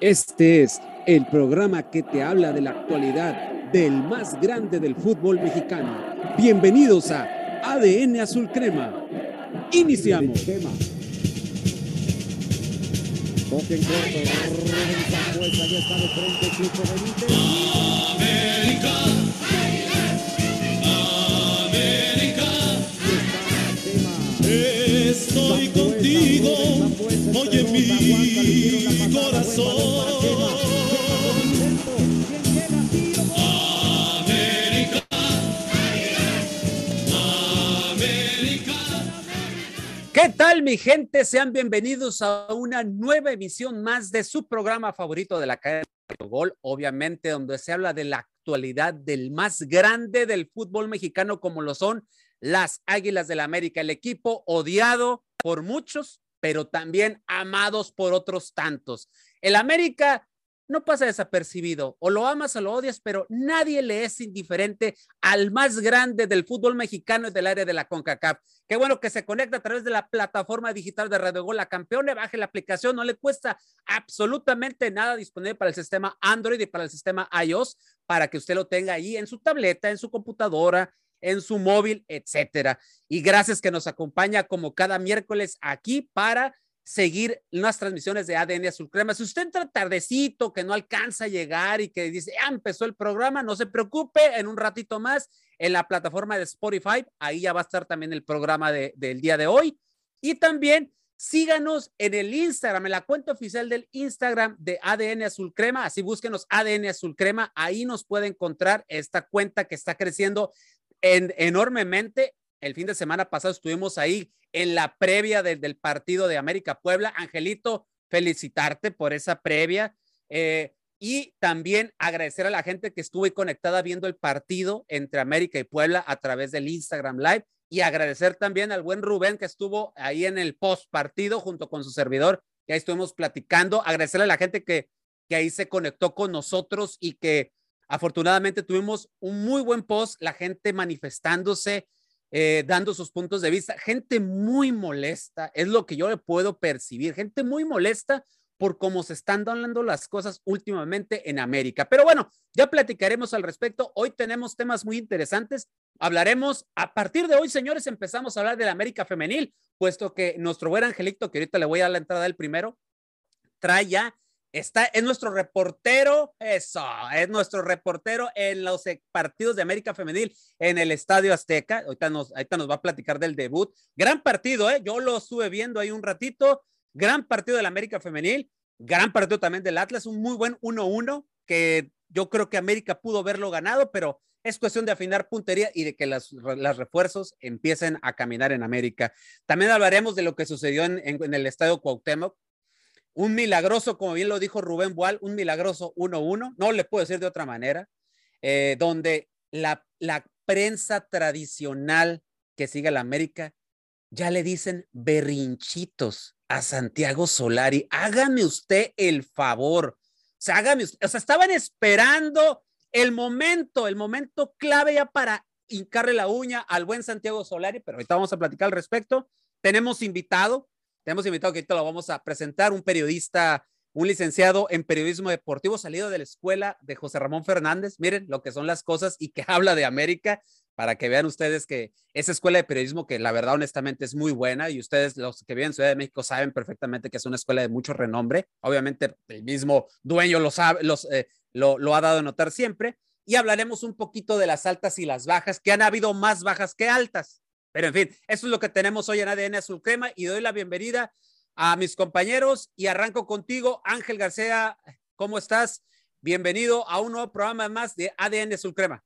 Este es el programa que te habla de la actualidad del más grande del fútbol mexicano. Bienvenidos a ADN Azul Crema. Iniciamos. América, América, estoy contigo, oye mi. ¿Qué tal, mi gente? Sean bienvenidos a una nueva emisión más de su programa favorito de la cadena de Gol, obviamente, donde se habla de la actualidad del más grande del fútbol mexicano, como lo son las Águilas del la América, el equipo odiado por muchos, pero también amados por otros tantos. El América no pasa desapercibido, o lo amas o lo odias, pero nadie le es indiferente al más grande del fútbol mexicano y del área de la CONCACAF. Qué bueno que se conecta a través de la plataforma digital de Radio Gol, la campeona, baje la aplicación, no le cuesta absolutamente nada disponible para el sistema Android y para el sistema iOS, para que usted lo tenga ahí en su tableta, en su computadora, en su móvil, etcétera. Y gracias que nos acompaña como cada miércoles aquí para seguir las transmisiones de ADN Azul Crema. Si usted entra tardecito, que no alcanza a llegar y que dice, ya empezó el programa, no se preocupe, en un ratito más en la plataforma de Spotify, ahí ya va a estar también el programa de, del día de hoy. Y también síganos en el Instagram, en la cuenta oficial del Instagram de ADN Azul Crema, así búsquenos ADN Azul Crema, ahí nos puede encontrar esta cuenta que está creciendo en, enormemente. El fin de semana pasado estuvimos ahí en la previa de, del partido de América Puebla. Angelito, felicitarte por esa previa. Eh, y también agradecer a la gente que estuvo conectada viendo el partido entre América y Puebla a través del Instagram Live. Y agradecer también al buen Rubén que estuvo ahí en el post partido junto con su servidor. Y ahí estuvimos platicando. Agradecerle a la gente que, que ahí se conectó con nosotros y que afortunadamente tuvimos un muy buen post, la gente manifestándose, eh, dando sus puntos de vista, gente muy molesta, es lo que yo le puedo percibir, gente muy molesta por cómo se están dando las cosas últimamente en América. Pero bueno, ya platicaremos al respecto. Hoy tenemos temas muy interesantes. Hablaremos, a partir de hoy, señores, empezamos a hablar de la América femenil, puesto que nuestro buen Angelito, que ahorita le voy a dar la entrada del primero, trae ya Está, es nuestro reportero, eso, es nuestro reportero en los eh, partidos de América Femenil en el Estadio Azteca. Ahorita nos, ahorita nos va a platicar del debut. Gran partido, ¿eh? Yo lo estuve viendo ahí un ratito. Gran partido del América Femenil, gran partido también del Atlas, un muy buen 1-1 que yo creo que América pudo haberlo ganado, pero es cuestión de afinar puntería y de que las, las refuerzos empiecen a caminar en América. También hablaremos de lo que sucedió en, en, en el Estadio Cuauhtémoc, un milagroso, como bien lo dijo Rubén Boal, un milagroso 1-1, no le puedo decir de otra manera, eh, donde la, la prensa tradicional que sigue a la América ya le dicen berrinchitos a Santiago Solari. Hágame usted el favor. Hágame usted, o sea, estaban esperando el momento, el momento clave ya para hincarle la uña al buen Santiago Solari, pero ahorita vamos a platicar al respecto. Tenemos invitado, tenemos invitado que ahorita lo vamos a presentar, un periodista, un licenciado en periodismo deportivo salido de la escuela de José Ramón Fernández. Miren lo que son las cosas y que habla de América para que vean ustedes que esa escuela de periodismo que la verdad honestamente es muy buena y ustedes los que viven en Ciudad de México saben perfectamente que es una escuela de mucho renombre. Obviamente el mismo dueño lo sabe, eh, lo, lo ha dado a notar siempre. Y hablaremos un poquito de las altas y las bajas, que han habido más bajas que altas. Pero en fin, eso es lo que tenemos hoy en ADN Azul Crema y doy la bienvenida a mis compañeros y arranco contigo, Ángel García, ¿cómo estás? Bienvenido a un nuevo programa más de ADN Azul Crema.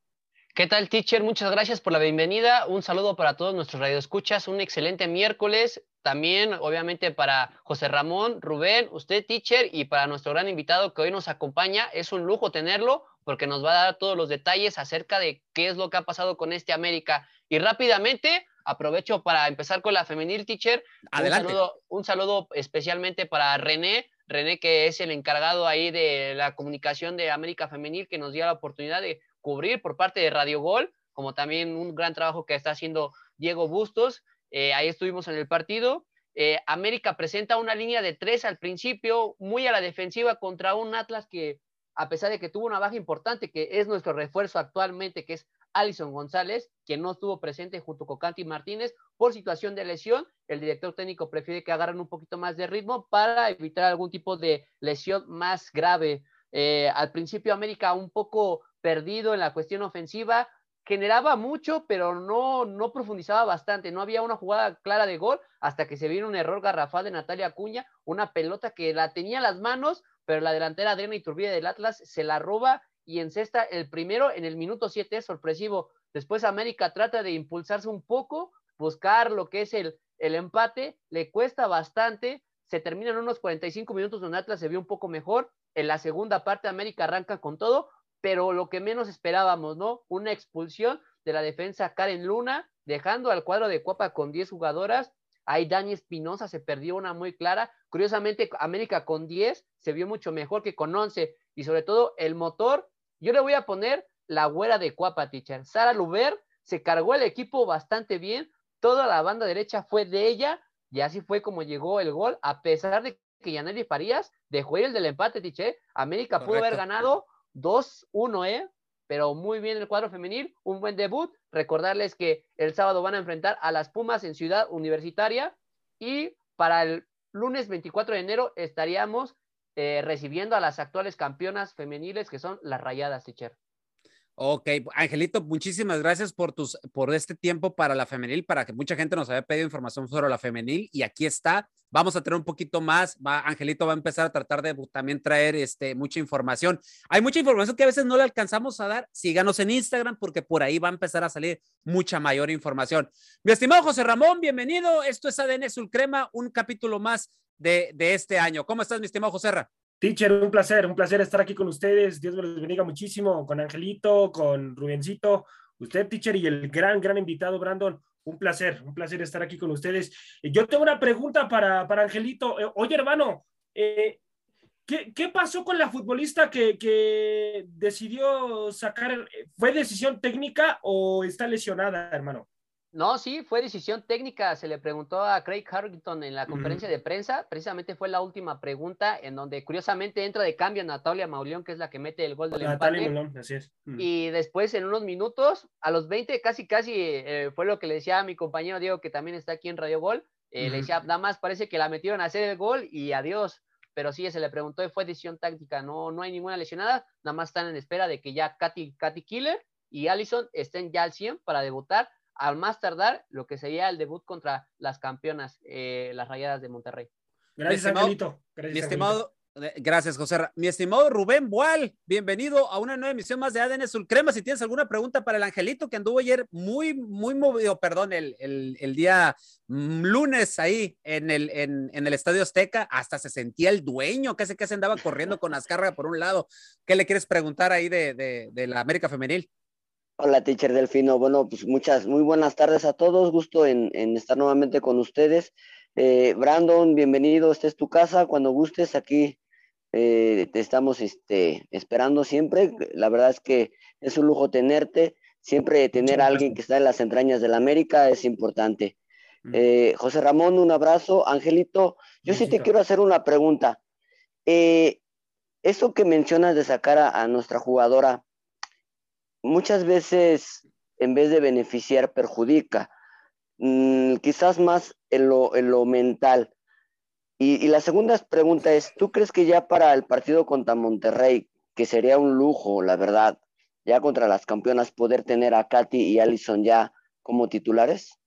¿Qué tal, teacher? Muchas gracias por la bienvenida. Un saludo para todos nuestros radioescuchas. Un excelente miércoles. También, obviamente, para José Ramón, Rubén, usted, teacher, y para nuestro gran invitado que hoy nos acompaña. Es un lujo tenerlo porque nos va a dar todos los detalles acerca de qué es lo que ha pasado con este América. Y rápidamente, aprovecho para empezar con la femenil teacher. Adelante. Un saludo, un saludo especialmente para René, René que es el encargado ahí de la comunicación de América Femenil, que nos dio la oportunidad de cubrir por parte de Radio Gol, como también un gran trabajo que está haciendo Diego Bustos. Eh, ahí estuvimos en el partido. Eh, América presenta una línea de tres al principio, muy a la defensiva contra un Atlas que, a pesar de que tuvo una baja importante, que es nuestro refuerzo actualmente, que es Alison González, quien no estuvo presente junto con Canti Martínez por situación de lesión. El director técnico prefiere que agarren un poquito más de ritmo para evitar algún tipo de lesión más grave. Eh, al principio América un poco perdido en la cuestión ofensiva, generaba mucho, pero no, no profundizaba bastante. No había una jugada clara de gol hasta que se vino un error garrafal de Natalia Acuña, una pelota que la tenía en las manos, pero la delantera Adriana Iturbide del Atlas se la roba y encesta el primero en el minuto 7, sorpresivo. Después América trata de impulsarse un poco, buscar lo que es el, el empate, le cuesta bastante, se terminan unos 45 minutos donde Atlas se vio un poco mejor. En la segunda parte América arranca con todo, pero lo que menos esperábamos, ¿no? Una expulsión de la defensa Karen Luna, dejando al cuadro de Copa con 10 jugadoras. Ahí Dani Espinosa se perdió una muy clara. Curiosamente, América con 10 se vio mucho mejor que con 11. Y sobre todo, el motor. Yo le voy a poner la güera de Cuapa, teacher. Sara Luber se cargó el equipo bastante bien. Toda la banda derecha fue de ella. Y así fue como llegó el gol, a pesar de que Yaneli Farías dejó el del empate, teacher. América pudo haber ganado 2-1, ¿eh? Pero muy bien el cuadro femenil, un buen debut. Recordarles que el sábado van a enfrentar a las Pumas en Ciudad Universitaria y para el lunes 24 de enero estaríamos eh, recibiendo a las actuales campeonas femeniles que son las Rayadas, teacher. Ok, Angelito, muchísimas gracias por tus, por este tiempo para la femenil, para que mucha gente nos había pedido información sobre la femenil y aquí está. Vamos a tener un poquito más. Va, Angelito va a empezar a tratar de también traer este, mucha información. Hay mucha información que a veces no le alcanzamos a dar. Síganos en Instagram porque por ahí va a empezar a salir mucha mayor información. Mi estimado José Ramón, bienvenido. Esto es ADN Sulcrema, un capítulo más de, este año. ¿Cómo estás, mi estimado José Ramón? Teacher, un placer, un placer estar aquí con ustedes. Dios me los bendiga muchísimo, con Angelito, con Rubencito, usted, teacher, y el gran, gran invitado, Brandon. Un placer, un placer estar aquí con ustedes. Yo tengo una pregunta para, para Angelito. Eh, oye, hermano, eh, ¿qué, ¿qué, pasó con la futbolista que, que decidió sacar? ¿Fue decisión técnica o está lesionada, hermano? No, sí, fue decisión técnica. Se le preguntó a Craig Harrington en la conferencia de prensa. Precisamente fue la última pregunta en donde curiosamente entra de cambio Natalia Mauleón, que es la que mete el gol del Natalia empate. Así es. Y después en unos minutos, a los 20, casi, casi eh, fue lo que le decía a mi compañero Diego, que también está aquí en Radio Gol. Eh, Le decía, nada más parece que la metieron a hacer el gol y adiós. Pero sí, se le preguntó y fue decisión táctica. No, no hay ninguna lesionada. Nada más están en espera de que ya Katy, Katy Killer y Allison estén ya al 100 para debutar al más tardar lo que sería el debut contra las campeonas, eh, las Rayadas de Monterrey. Gracias, Angelito. Gracias, mi estimado, eh, gracias, José. Mi estimado Rubén Boal, bienvenido a una nueva emisión más de ADN Sulcrema. Si tienes alguna pregunta para el Angelito, que anduvo ayer muy, muy movido, perdón, el, el, el día mm, lunes ahí en el, en, en, el Estadio Azteca, hasta se sentía el dueño, casi que se andaba corriendo con Azcárraga por un lado. ¿Qué le quieres preguntar ahí de, de, de la América Femenil? Hola, teacher Delfino. Bueno, pues muchas, muy buenas tardes a todos. Gusto en, en estar nuevamente con ustedes. Eh, Brandon, bienvenido. Esta es tu casa. Cuando gustes, aquí eh, te estamos este, esperando siempre. La verdad es que es un lujo tenerte. Siempre tener a alguien que está en las entrañas de la América es importante. Eh, José Ramón, un abrazo. Angelito, yo sí te quiero hacer una pregunta. Eh, eso que mencionas de sacar a, a nuestra jugadora, muchas veces en vez de beneficiar perjudica, mm, quizás más en lo, en lo mental. Y, y, la segunda pregunta es, ¿tú crees que ya para el partido contra Monterrey, que sería un lujo, la verdad, ya contra las campeonas, poder tener a Katy y Allison ya como titulares?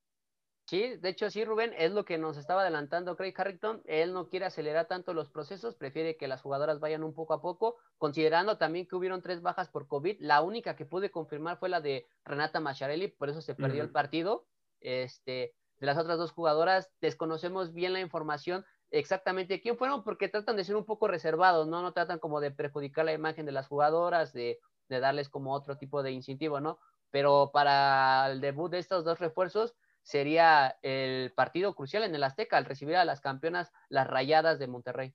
Sí, de hecho sí, Rubén, es lo que nos estaba adelantando Craig Harrington. Él no quiere acelerar tanto los procesos, prefiere que las jugadoras vayan un poco a poco, considerando también que hubieron tres bajas por COVID. La única que pude confirmar fue la de Renata Macharelli, por eso se perdió uh -huh. el partido. Este, de las otras dos jugadoras, desconocemos bien la información exactamente quién fueron, porque tratan de ser un poco reservados, ¿no? No tratan como de perjudicar la imagen de las jugadoras, de, de darles como otro tipo de incentivo, ¿no? Pero para el debut de estos dos refuerzos, sería el partido crucial en el Azteca al recibir a las campeonas, las Rayadas de Monterrey.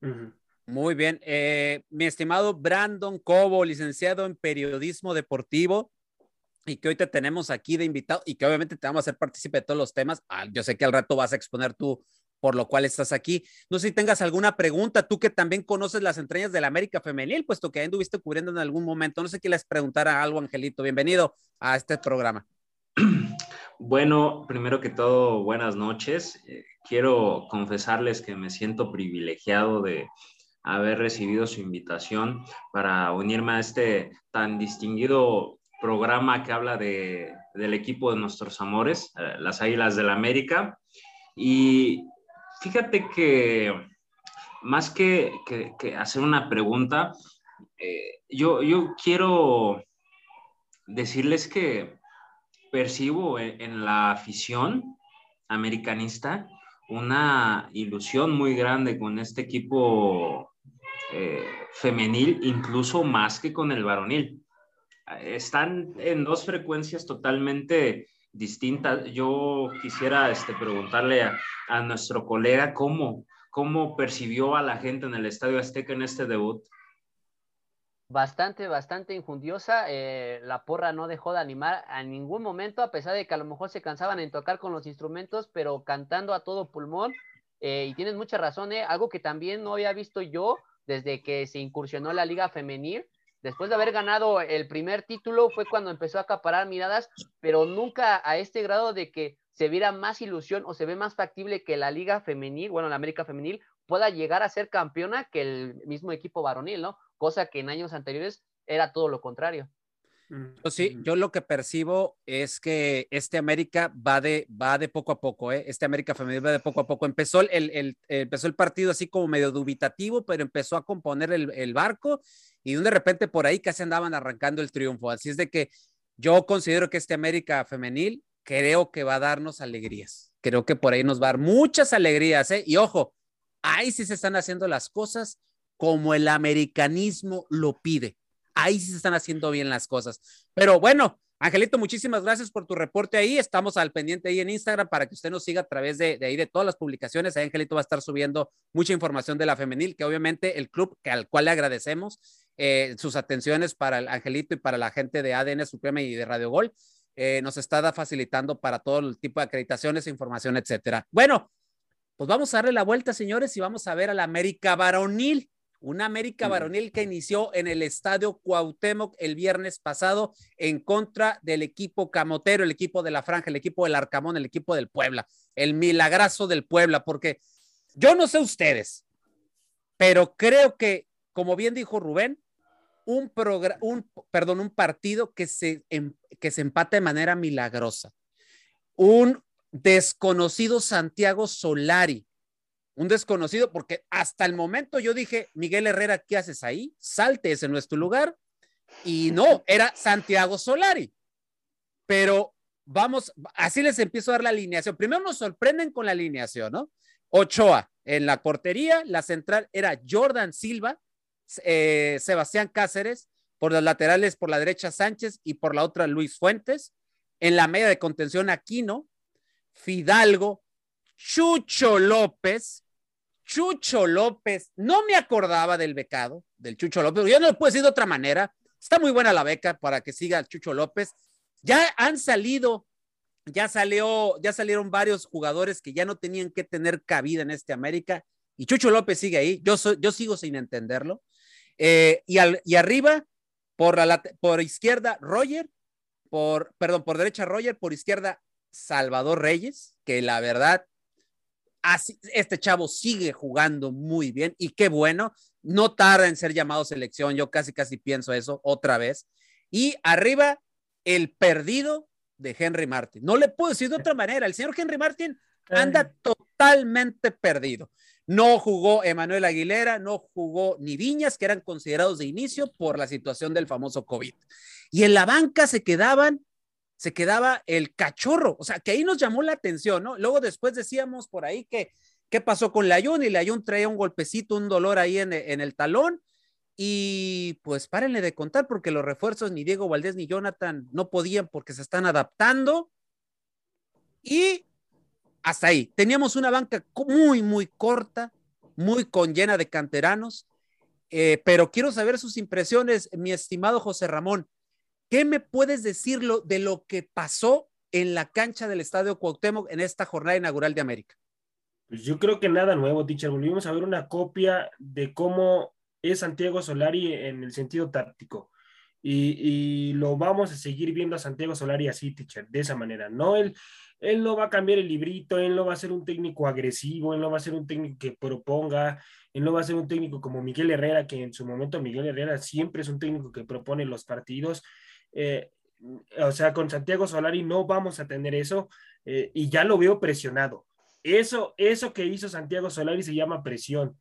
Uh -huh. Muy bien. Eh, mi estimado Brandon Cobo, licenciado en periodismo deportivo, y que hoy te tenemos aquí de invitado y que obviamente te vamos a hacer partícipe de todos los temas. Ah, yo sé que al rato vas a exponer tú por lo cual estás aquí. No sé si tengas alguna pregunta, tú que también conoces las entrañas de la América Femenil, puesto que anduviste cubriendo en algún momento. No sé qué les preguntara algo, Angelito. Bienvenido a este programa. Bueno, primero que todo, buenas noches. Eh, quiero confesarles que me siento privilegiado de haber recibido su invitación para unirme a este tan distinguido programa que habla de, del equipo de nuestros amores, eh, las Águilas del la América. Y fíjate que más que, que, hacer una pregunta, eh, yo, yo quiero decirles que percibo en, la afición americanista una ilusión muy grande con este equipo eh, femenil, incluso más que con el varonil. Están en dos frecuencias totalmente distintas. Yo quisiera este, preguntarle a, a nuestro colega cómo, cómo percibió a la gente en el Estadio Azteca en este debut. Bastante, bastante injundiosa. Eh, la porra no dejó de animar a ningún momento, a pesar de que a lo mejor se cansaban en tocar con los instrumentos, pero cantando a todo pulmón. Eh, y tienes mucha razón, eh, algo que también no había visto yo desde que se incursionó la Liga Femenil. Después de haber ganado el primer título fue cuando empezó a acaparar miradas, pero nunca a este grado de que se viera más ilusión o se ve más factible que la liga femenil, bueno, la América femenil, pueda llegar a ser campeona que el mismo equipo varonil, ¿no? Cosa que en años anteriores era todo lo contrario. Yo sí, yo lo que percibo es que este América va de, va de poco a poco, ¿eh? Este América femenil va de poco a poco. Empezó el, el, empezó el partido así como medio dubitativo, pero empezó a componer el, el barco y de repente por ahí casi andaban arrancando el triunfo. Así es de que yo considero que este América femenil creo que va a darnos alegrías. Creo que por ahí nos va a dar muchas alegrías, ¿eh? Y ojo, ahí sí se están haciendo las cosas como el americanismo lo pide. Ahí sí se están haciendo bien las cosas. Pero bueno, Angelito, muchísimas gracias por tu reporte ahí. Estamos al pendiente ahí en Instagram para que usted nos siga a través de, ahí de todas las publicaciones. Ahí Angelito va a estar subiendo mucha información de la femenil, que obviamente el club al cual le agradecemos eh, sus atenciones para el Angelito y para la gente de ADN Suprema y de Radio Gol eh, nos está facilitando para todo el tipo de acreditaciones, información, etcétera. Bueno, pues vamos a darle la vuelta, señores, y vamos a ver a la América Varonil, una América Varonil que inició en el estadio Cuauhtémoc el viernes pasado en contra del equipo camotero, el equipo de la Franja, el equipo del Arcamón, el equipo del Puebla, el milagrazo del Puebla, porque yo no sé ustedes, pero creo que, como bien dijo Rubén, un, un, perdón, un partido que se, em, que se empata de manera milagrosa. Un desconocido Santiago Solari, un desconocido, porque hasta el momento yo dije, Miguel Herrera, ¿qué haces ahí? Salte, ese no es tu lugar. Y no, era Santiago Solari. Pero vamos, así les empiezo a dar la alineación. Primero nos sorprenden con la alineación, ¿no? Ochoa en la portería, la central era Jordan Silva, eh, Sebastián Cáceres, por las laterales, por la derecha Sánchez y por la otra Luis Fuentes, en la media de contención Aquino, Fidalgo, Chucho López, Chucho López, no me acordaba del becado, del Chucho López, yo no lo puedo decir de otra manera, está muy buena la beca para que siga Chucho López, ya han salido, ya salió, ya salieron varios jugadores que ya no tenían que tener cabida en este América, y Chucho López sigue ahí, yo, yo sigo sin entenderlo, eh, y, al, y arriba, por, la, por izquierda, Roger, por, perdón, por derecha, Roger, por izquierda, Salvador Reyes, que la verdad, así, este chavo sigue jugando muy bien y qué bueno, no tarda en ser llamado selección, yo casi, casi pienso eso otra vez. Y arriba, el perdido de Henry Martin. No le puedo decir de otra manera, el señor Henry Martin anda totalmente perdido. No jugó Emanuel Aguilera, no jugó ni Viñas, que eran considerados de inicio por la situación del famoso COVID. Y en la banca se quedaban, se quedaba el cachorro, o sea, que ahí nos llamó la atención, ¿no? Luego después decíamos por ahí que, ¿qué pasó con Layun? Y Layun traía un golpecito, un dolor ahí en, el talón. Y pues párenle de contar porque los refuerzos ni Diego Valdés ni Jonathan no podían porque se están adaptando. Y hasta ahí. Teníamos una banca muy, muy corta, muy con llena de canteranos, eh, pero quiero saber sus impresiones, mi estimado José Ramón. ¿Qué me puedes decir lo, de lo que pasó en la cancha del Estadio Cuauhtémoc en esta jornada inaugural de América? Pues yo creo que nada nuevo, teacher. Volvimos a ver una copia de cómo es Santiago Solari en el sentido táctico. Y, y, lo vamos a seguir viendo a Santiago Solari así, teacher, de esa manera. No, él, él no va a cambiar el librito, él no va a ser un técnico agresivo, él no va a ser un técnico que proponga, él no va a ser un técnico como Miguel Herrera, que en su momento Miguel Herrera siempre es un técnico que propone los partidos. Eh, o sea, con Santiago Solari no vamos a tener eso eh, y ya lo veo presionado. Eso, eso que hizo Santiago Solari se llama presión.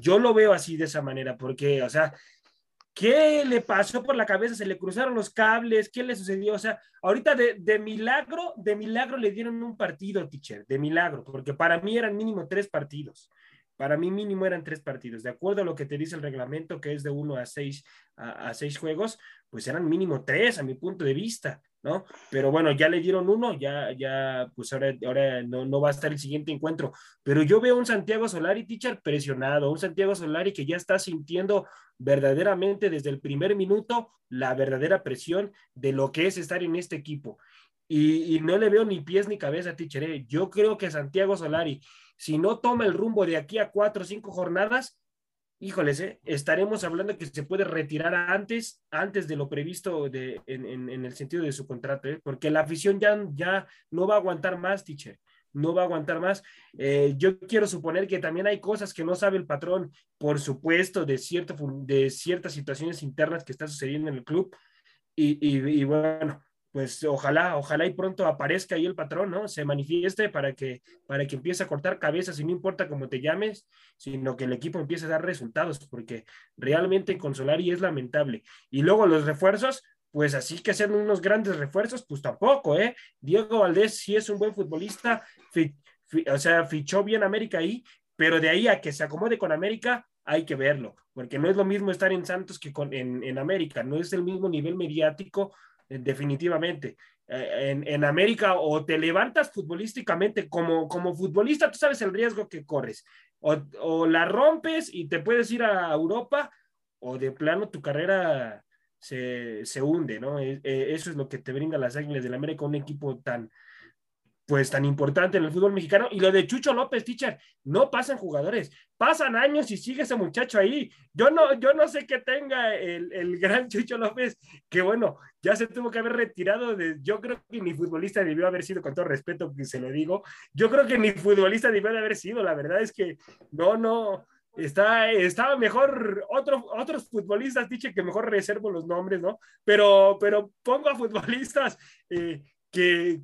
Yo lo veo así de esa manera, porque, o sea, ¿qué le pasó por la cabeza? ¿Se le cruzaron los cables? ¿Qué le sucedió? O sea, ahorita de, de milagro, de milagro le dieron un partido, teacher, de milagro, porque para mí eran mínimo tres partidos. Para mí mínimo eran tres partidos. De acuerdo a lo que te dice el reglamento, que es de uno a seis, a, seis juegos, pues eran mínimo tres a mi punto de vista, ¿no? Pero bueno, ya le dieron uno, ya, ya, pues ahora, ahora no, no va a estar el siguiente encuentro. Pero yo veo un Santiago Solari, teacher, presionado, un Santiago Solari que ya está sintiendo verdaderamente desde el primer minuto la verdadera presión de lo que es estar en este equipo. Y, y no le veo ni pies ni cabeza, teacher. ¿eh? Yo creo que Santiago Solari si no toma el rumbo de aquí a cuatro o cinco jornadas, híjoles, ¿eh? estaremos hablando que se puede retirar antes, antes de lo previsto de, en, en, en el sentido de su contrato, ¿eh? porque la afición ya, ya no va a aguantar más, teacher no va a aguantar más. Eh, yo quiero suponer que también hay cosas que no sabe el patrón, por supuesto, de, cierto, de ciertas situaciones internas que están sucediendo en el club. Y, y, y bueno, pues ojalá, ojalá y pronto aparezca ahí el patrón, ¿no? Se manifieste para que, para que empiece a cortar cabezas y no importa cómo te llames, sino que el equipo empiece a dar resultados, porque realmente con Solari es lamentable. Y luego los refuerzos, pues así que sean unos grandes refuerzos, pues tampoco, ¿eh? Diego Valdés sí es un buen futbolista, fi, fi, o sea, fichó bien América ahí, pero de ahí a que se acomode con América, hay que verlo, porque no es lo mismo estar en Santos que con, en, en América, no es el mismo nivel mediático definitivamente. En, en, América o te levantas futbolísticamente como, como futbolista, tú sabes el riesgo que corres. O, o, la rompes y te puedes ir a Europa o de plano tu carrera se, se hunde, ¿no? E, e, eso es lo que te brinda las Águilas del América, un equipo tan, pues tan importante en el fútbol mexicano. Y lo de Chucho López, teacher, no pasan jugadores, pasan años y sigue ese muchacho ahí. Yo no, yo no sé qué tenga el, el, gran Chucho López, que bueno, ya se tuvo que haber retirado de, yo creo que ni futbolista debió haber sido, con todo respeto que se lo digo, yo creo que ni futbolista debió de haber sido, la verdad es que no, no, está, estaba mejor otro, otros futbolistas, dice que mejor reservo los nombres, ¿no? Pero, pero pongo a futbolistas eh, que,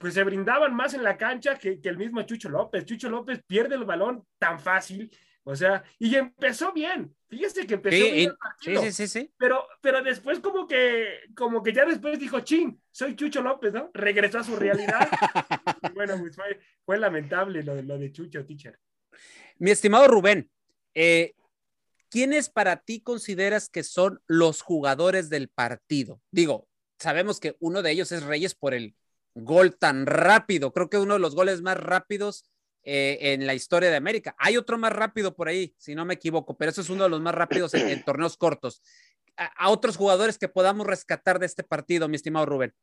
pues se brindaban más en la cancha que, que, el mismo Chucho López. Chucho López pierde el balón tan fácil, o sea, y empezó bien. Fíjese que empezó sí, bien sí, sí, sí, sí, Pero, pero después como que, como que ya después dijo, ching, soy Chucho López, ¿no? Regresó a su realidad. bueno, pues fue, fue lamentable lo, lo, de Chucho, teacher. Mi estimado Rubén, eh, ¿quiénes para ti consideras que son los jugadores del partido? Digo, sabemos que uno de ellos es Reyes por el gol tan rápido. Creo que uno de los goles más rápidos eh, en la historia de América. Hay otro más rápido por ahí, si no me equivoco, pero eso es uno de los más rápidos en, en torneos cortos. A, a, otros jugadores que podamos rescatar de este partido, mi estimado Rubén.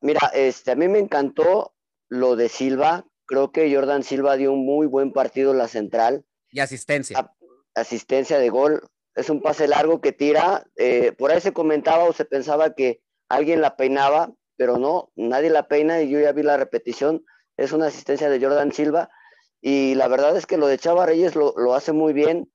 Mira, este, a mí me encantó lo de Silva. Creo que Jordan Silva dio un muy buen partido en la central. Y asistencia. A, asistencia de gol. Es un pase largo que tira. Eh, por ahí se comentaba o se pensaba que alguien la peinaba, pero no, nadie la peina y yo ya vi la repetición, es una asistencia de Jordan Silva y la verdad es que lo de Chava Reyes lo, lo hace muy bien,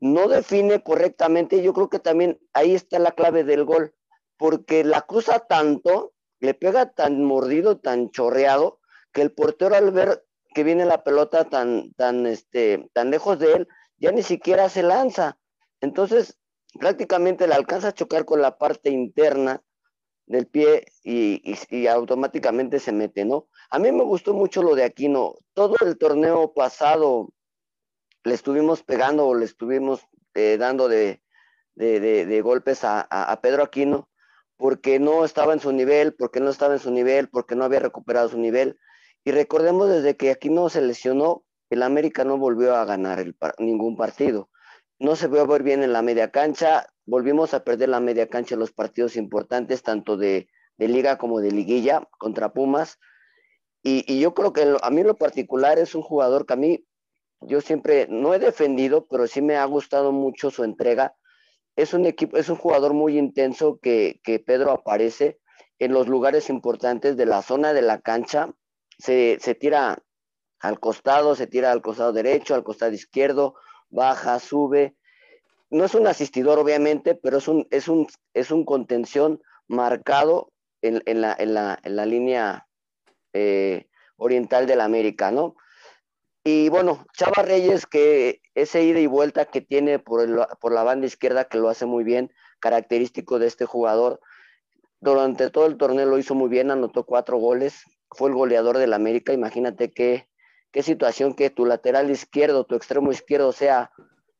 no define correctamente, yo creo que también ahí está la clave del gol, porque la cruza tanto, le pega tan mordido, tan chorreado, que el portero al ver que viene la pelota tan, tan, este, tan lejos de él, ya ni siquiera se lanza. Entonces, prácticamente le alcanza a chocar con la parte interna del pie y, automáticamente se mete, ¿no? A mí me gustó mucho lo de Aquino. Todo el torneo pasado le estuvimos pegando o le estuvimos eh, dando de, de, golpes a, Pedro Aquino porque no estaba en su nivel, porque no estaba en su nivel, porque no había recuperado su nivel. Y recordemos desde que Aquino se lesionó, el América no volvió a ganar ningún partido. No se vio ver bien en la media cancha, volvimos a perder la media cancha en los partidos importantes, tanto de, de liga como de liguilla contra Pumas. Y, y yo creo que lo- a mí en lo particular es un jugador que a mí, yo siempre, no he defendido, pero sí me ha gustado mucho su entrega. Es un equipo, es un jugador muy intenso que, que Pedro aparece en los lugares importantes de la zona de la cancha. Se, se tira al costado, se tira al costado derecho, al costado izquierdo, baja, sube. No es un asistidor, obviamente, pero es un, es un, es un contención marcado en, en la, en, la, en la línea eh, oriental del América, ¿no? Y bueno, Chava Reyes, que ese ida y vuelta que tiene por, el- por la banda izquierda, que lo hace muy bien, característico de este jugador, durante todo el torneo lo hizo muy bien, anotó cuatro goles, fue el goleador del América, imagínate qué, qué situación que tu lateral izquierdo, tu extremo izquierdo sea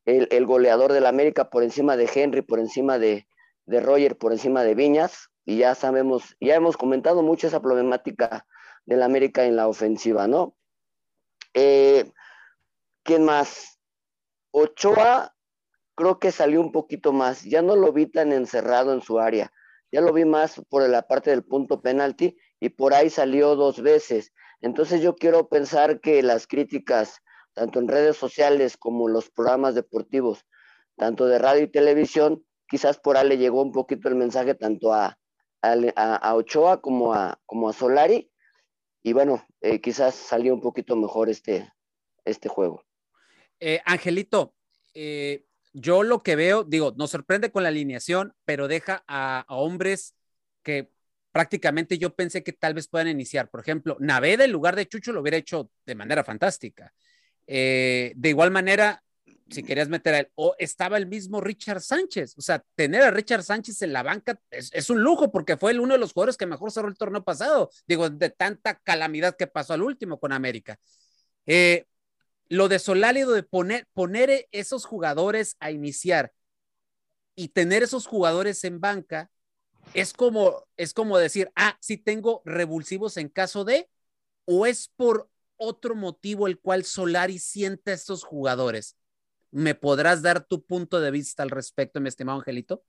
el, el goleador del América por encima de Henry, por encima de, de Roger, por encima de Viñas, y ya sabemos, ya hemos comentado mucho esa problemática del América en la ofensiva, ¿no? Eh, ¿Quién más? Ochoa creo que salió un poquito más, ya no lo vi tan encerrado en su área, ya lo vi más por la parte del punto penalti y por ahí salió dos veces. Entonces yo quiero pensar que las críticas, tanto en redes sociales como en los programas deportivos, tanto de radio y televisión, quizás por ahí le llegó un poquito el mensaje tanto a, a, Ochoa como a, como a Solari. Y bueno, eh, quizás salió un poquito mejor este, este juego. Eh, Angelito, eh, yo lo que veo, digo, nos sorprende con la alineación, pero deja a, a hombres que prácticamente yo pensé que tal vez puedan iniciar. Por ejemplo, Naveda en lugar de Chucho lo hubiera hecho de manera fantástica. Eh, de igual manera, si querías meter a él, o estaba el mismo Richard Sánchez. O sea, tener a Richard Sánchez en la banca es, es un lujo porque fue el, uno de los jugadores que mejor cerró el torneo pasado. Digo, de tanta calamidad que pasó al último con América. Eh, lo de Solálido de poner, poner esos jugadores a iniciar y tener esos jugadores en banca es como, es como decir, ah, sí tengo revulsivos en caso de, o es por otro motivo el cual Solari siente a estos jugadores. ¿Me podrás dar tu punto de vista al respecto, mi estimado Angelito?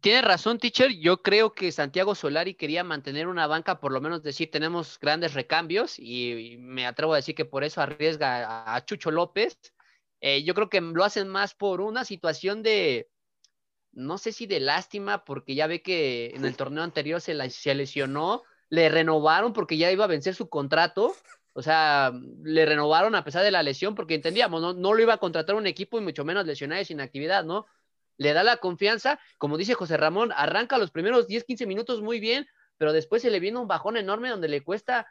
Tienes razón, teacher. Yo creo que Santiago Solari quería mantener una banca, por lo menos decir, tenemos grandes recambios y, me atrevo a decir que por eso arriesga a, a Chucho López. Eh, yo creo que lo hacen más por una situación de, no sé si de lástima, porque ya ve que en el torneo anterior se, la, se lesionó, le renovaron porque ya iba a vencer su contrato. O sea, le renovaron a pesar de la lesión porque entendíamos, no, no lo iba a contratar un equipo y mucho menos lesionado y sin actividad, ¿no? le da la confianza, como dice José Ramón, arranca los primeros 10, 15 minutos muy bien, pero después se le viene un bajón enorme donde le cuesta,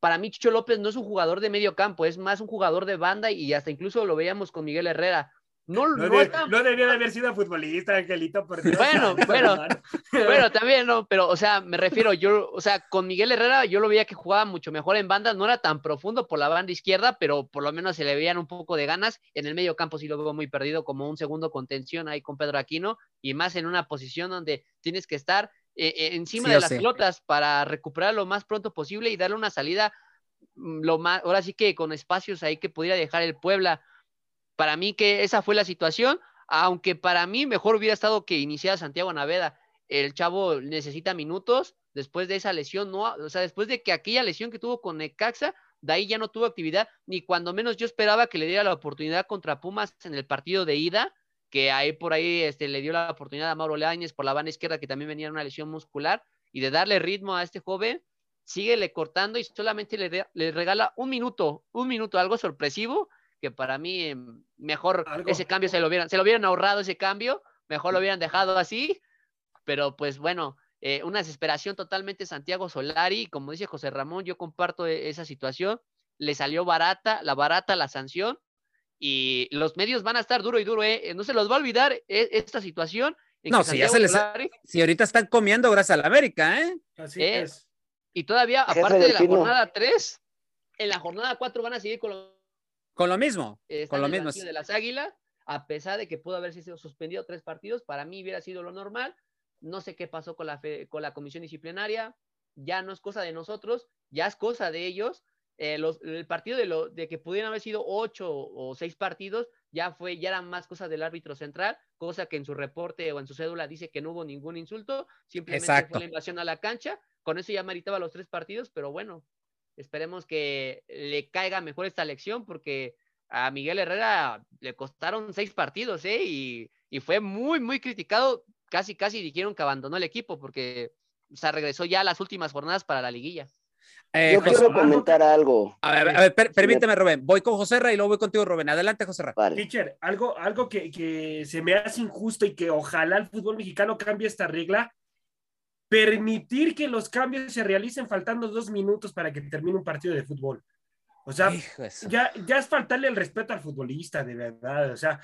para mí Chicho López no es un jugador de medio campo, es más un jugador de banda y hasta incluso lo veíamos con Miguel Herrera. No, No, no, de- está- no debió de haber sido futbolista, Angelito. por Dios. Bueno, bueno, bueno, también no, pero o sea, me refiero, yo, o sea, con Miguel Herrera yo lo veía que jugaba mucho mejor en banda, no era tan profundo por la banda izquierda, pero por lo menos se le veían un poco de ganas. En el medio campo sí lo veo muy perdido, como un segundo contención ahí con Pedro Aquino, y más en una posición donde tienes que estar eh, eh, encima Sí de las sí. pelotas para recuperar lo más pronto posible y darle una salida, mm, lo más, ahora sí que con espacios ahí que pudiera dejar el Puebla. Para mí que esa fue la situación, aunque para mí mejor hubiera estado que iniciara Santiago Naveda. El chavo necesita minutos después de esa lesión, no, o sea, después de que aquella lesión que tuvo con Necaxa, de ahí ya no tuvo actividad, ni cuando menos yo esperaba que le diera la oportunidad contra Pumas en el partido de ida, que ahí por ahí este, le dio la oportunidad a Mauro Leáñez por la banda izquierda, que también venía una lesión muscular, y de darle ritmo a este joven, síguele cortando y solamente le, le regala un minuto, un minuto, algo sorpresivo, que para mí eh, mejor Algo. ese cambio se lo hubieran, se lo hubieran ahorrado ese cambio, mejor lo hubieran dejado así, pero pues bueno, eh, una desesperación totalmente Santiago Solari, como dice José Ramón, yo comparto e- esa situación, le salió barata, la barata la sanción, y los medios van a estar duro y duro, ¿eh? no se los va a olvidar eh, esta situación. No, si ya se les- Solari- Si ahorita están comiendo gracias a la América, ¿eh? Así Eh, es. y todavía, aparte de la jornada 3, en la jornada 4 van a seguir con lo, Con lo mismo, con lo en el mismo. de las Águilas, a pesar de que pudo haber sido suspendido tres partidos, para mí hubiera sido lo normal. No sé qué pasó con la, fe- con la comisión disciplinaria, ya no es cosa de nosotros, ya es cosa de ellos. eh, los, el partido de, lo, de que pudieran haber sido ocho o seis partidos, ya fue, ya eran más cosas del árbitro central, cosa que en su reporte o en su cédula dice que no hubo ningún insulto, simplemente Exacto. fue la invasión a la cancha, con eso ya meritaba los tres partidos, pero bueno, esperemos que le caiga mejor esta lección, porque a Miguel Herrera le costaron seis partidos, ¿eh? Y, y fue muy, muy criticado, casi, casi dijeron que abandonó el equipo, porque o sea, regresó ya a las últimas jornadas para la liguilla. Eh, Yo José- quiero comentar algo. a ver, a ver, per- permíteme, Rubén. Voy con José Ra y luego voy contigo, Rubén. Adelante, José Ra. Vale. Teacher, algo, algo que, que se me hace injusto y que ojalá el fútbol mexicano cambie esta regla, permitir que los cambios se realicen faltando dos minutos para que termine un partido de fútbol. O sea, ya, ya es faltarle el respeto al futbolista, de verdad. O sea,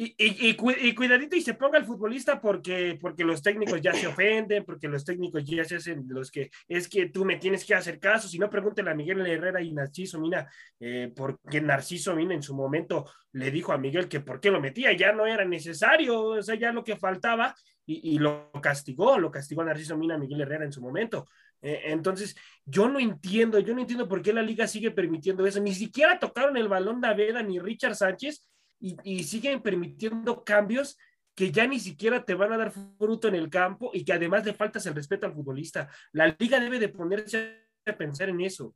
y, y, y cu- y cuidadito y se ponga el futbolista porque, porque los técnicos ya se ofenden, porque los técnicos ya se hacen los que es que tú me tienes que hacer caso. Si no, pregúntele a Miguel Herrera y Narciso Mina, eh, porque Narciso Mina en su momento le dijo a Miguel que por qué lo metía, ya no era necesario, o sea, ya lo que faltaba y, y lo castigó, lo castigó Narciso Mina a Miguel Herrera en su momento. Eh, entonces, yo no entiendo, yo no entiendo por qué la liga sigue permitiendo eso. Ni siquiera tocaron el balón Naveda ni Richard Sánchez y, y siguen permitiendo cambios que ya ni siquiera te van a dar fruto en el campo y que además le faltas el respeto al futbolista. La liga debe de ponerse a pensar en eso.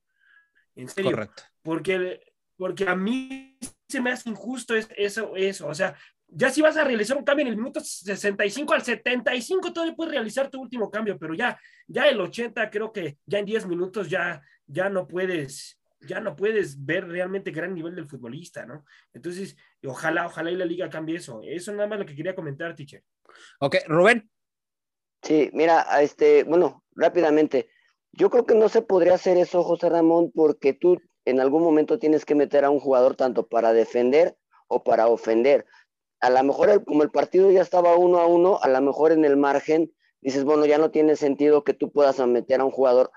En serio Correcto. porque, porque a mí se me hace injusto es- eso, eso, o sea, ya si vas a realizar un cambio en el minuto 65 al 75, todavía puedes realizar tu último cambio, pero ya, ya el 80, creo que ya en 10 minutos ya, ya no puedes, ya no puedes ver realmente gran nivel del futbolista, ¿no? Entonces, ojalá, ojalá y la liga cambie eso. Eso nada más lo que quería comentar, teacher. Ok, Rubén. Sí, mira, a este, bueno, rápidamente. Yo creo que no se podría hacer eso, José Ramón, porque tú en algún momento tienes que meter a un jugador tanto para defender o para ofender. A lo mejor, el- como el partido ya estaba uno a uno, a lo mejor en el margen dices, bueno, ya no tiene sentido que tú puedas meter a un jugador,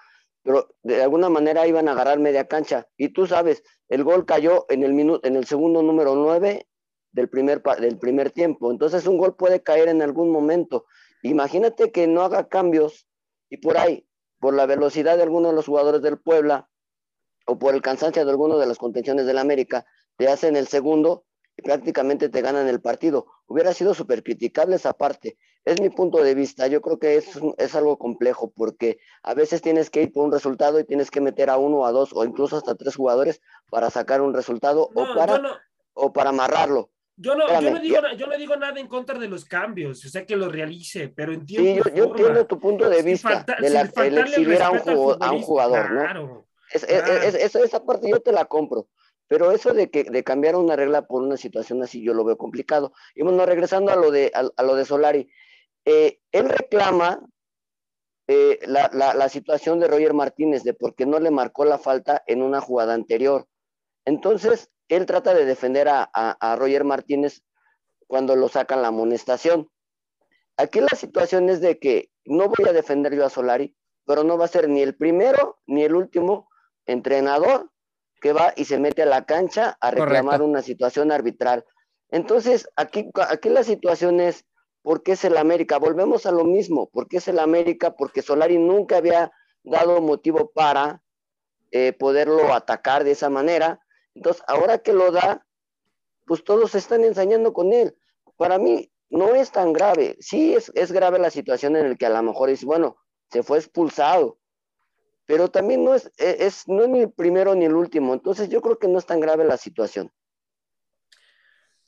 pero de alguna manera iban a agarrar media cancha. Y tú sabes, el gol cayó en el, minuto, en el segundo número 9 del primer, del primer tiempo. Entonces un gol puede caer en algún momento. Imagínate que no haga cambios y por ahí, por la velocidad de algunos de los jugadores del Puebla o por el cansancio de alguno de las contenciones del América, te hacen el segundo y prácticamente te ganan el partido. Hubiera sido súper criticable esa parte. Es mi punto de vista. Yo creo que es, es algo complejo porque a veces tienes que ir por un resultado y tienes que meter a uno, a dos o incluso hasta tres jugadores para sacar un resultado No, o, para, no, o para amarrarlo. yo no, yo no digo, yo no digo nada en contra de los cambios, o sea que los realice, pero Sí, entiendo. yo, yo entiendo tu punto de vista de la, el exhibir a un, jugo- a un jugador, ¿no? Claro. Es- es- Claro. es- esa, esa parte yo te la compro, pero eso de que de cambiar una regla por una situación así yo lo veo complicado. Y bueno, regresando a lo de, a, a lo de Solari, eh, él reclama eh, la, la- la situación de Roger Martínez, de por qué no le marcó la falta en una jugada anterior. Entonces, él trata de defender a, a- a Roger Martínez cuando lo sacan la amonestación. Aquí la situación es de que no voy a defender yo a Solari, pero no va a ser ni el primero ni el último entrenador que va y se mete a la cancha a reclamar Correcto. una situación arbitral. Entonces, aquí, aquí la situación es, ¿por qué es el América? Volvemos a lo mismo, ¿por qué es el América? Porque Solari nunca había dado motivo para eh, poderlo atacar de esa manera. Entonces, ahora que lo da, pues todos se están ensañando con él. Para mí no es tan grave. Sí es, grave la situación en la que a lo mejor es, bueno, se fue expulsado, pero también no es, es, no es ni el primero ni el último. Entonces yo creo que no es tan grave la situación.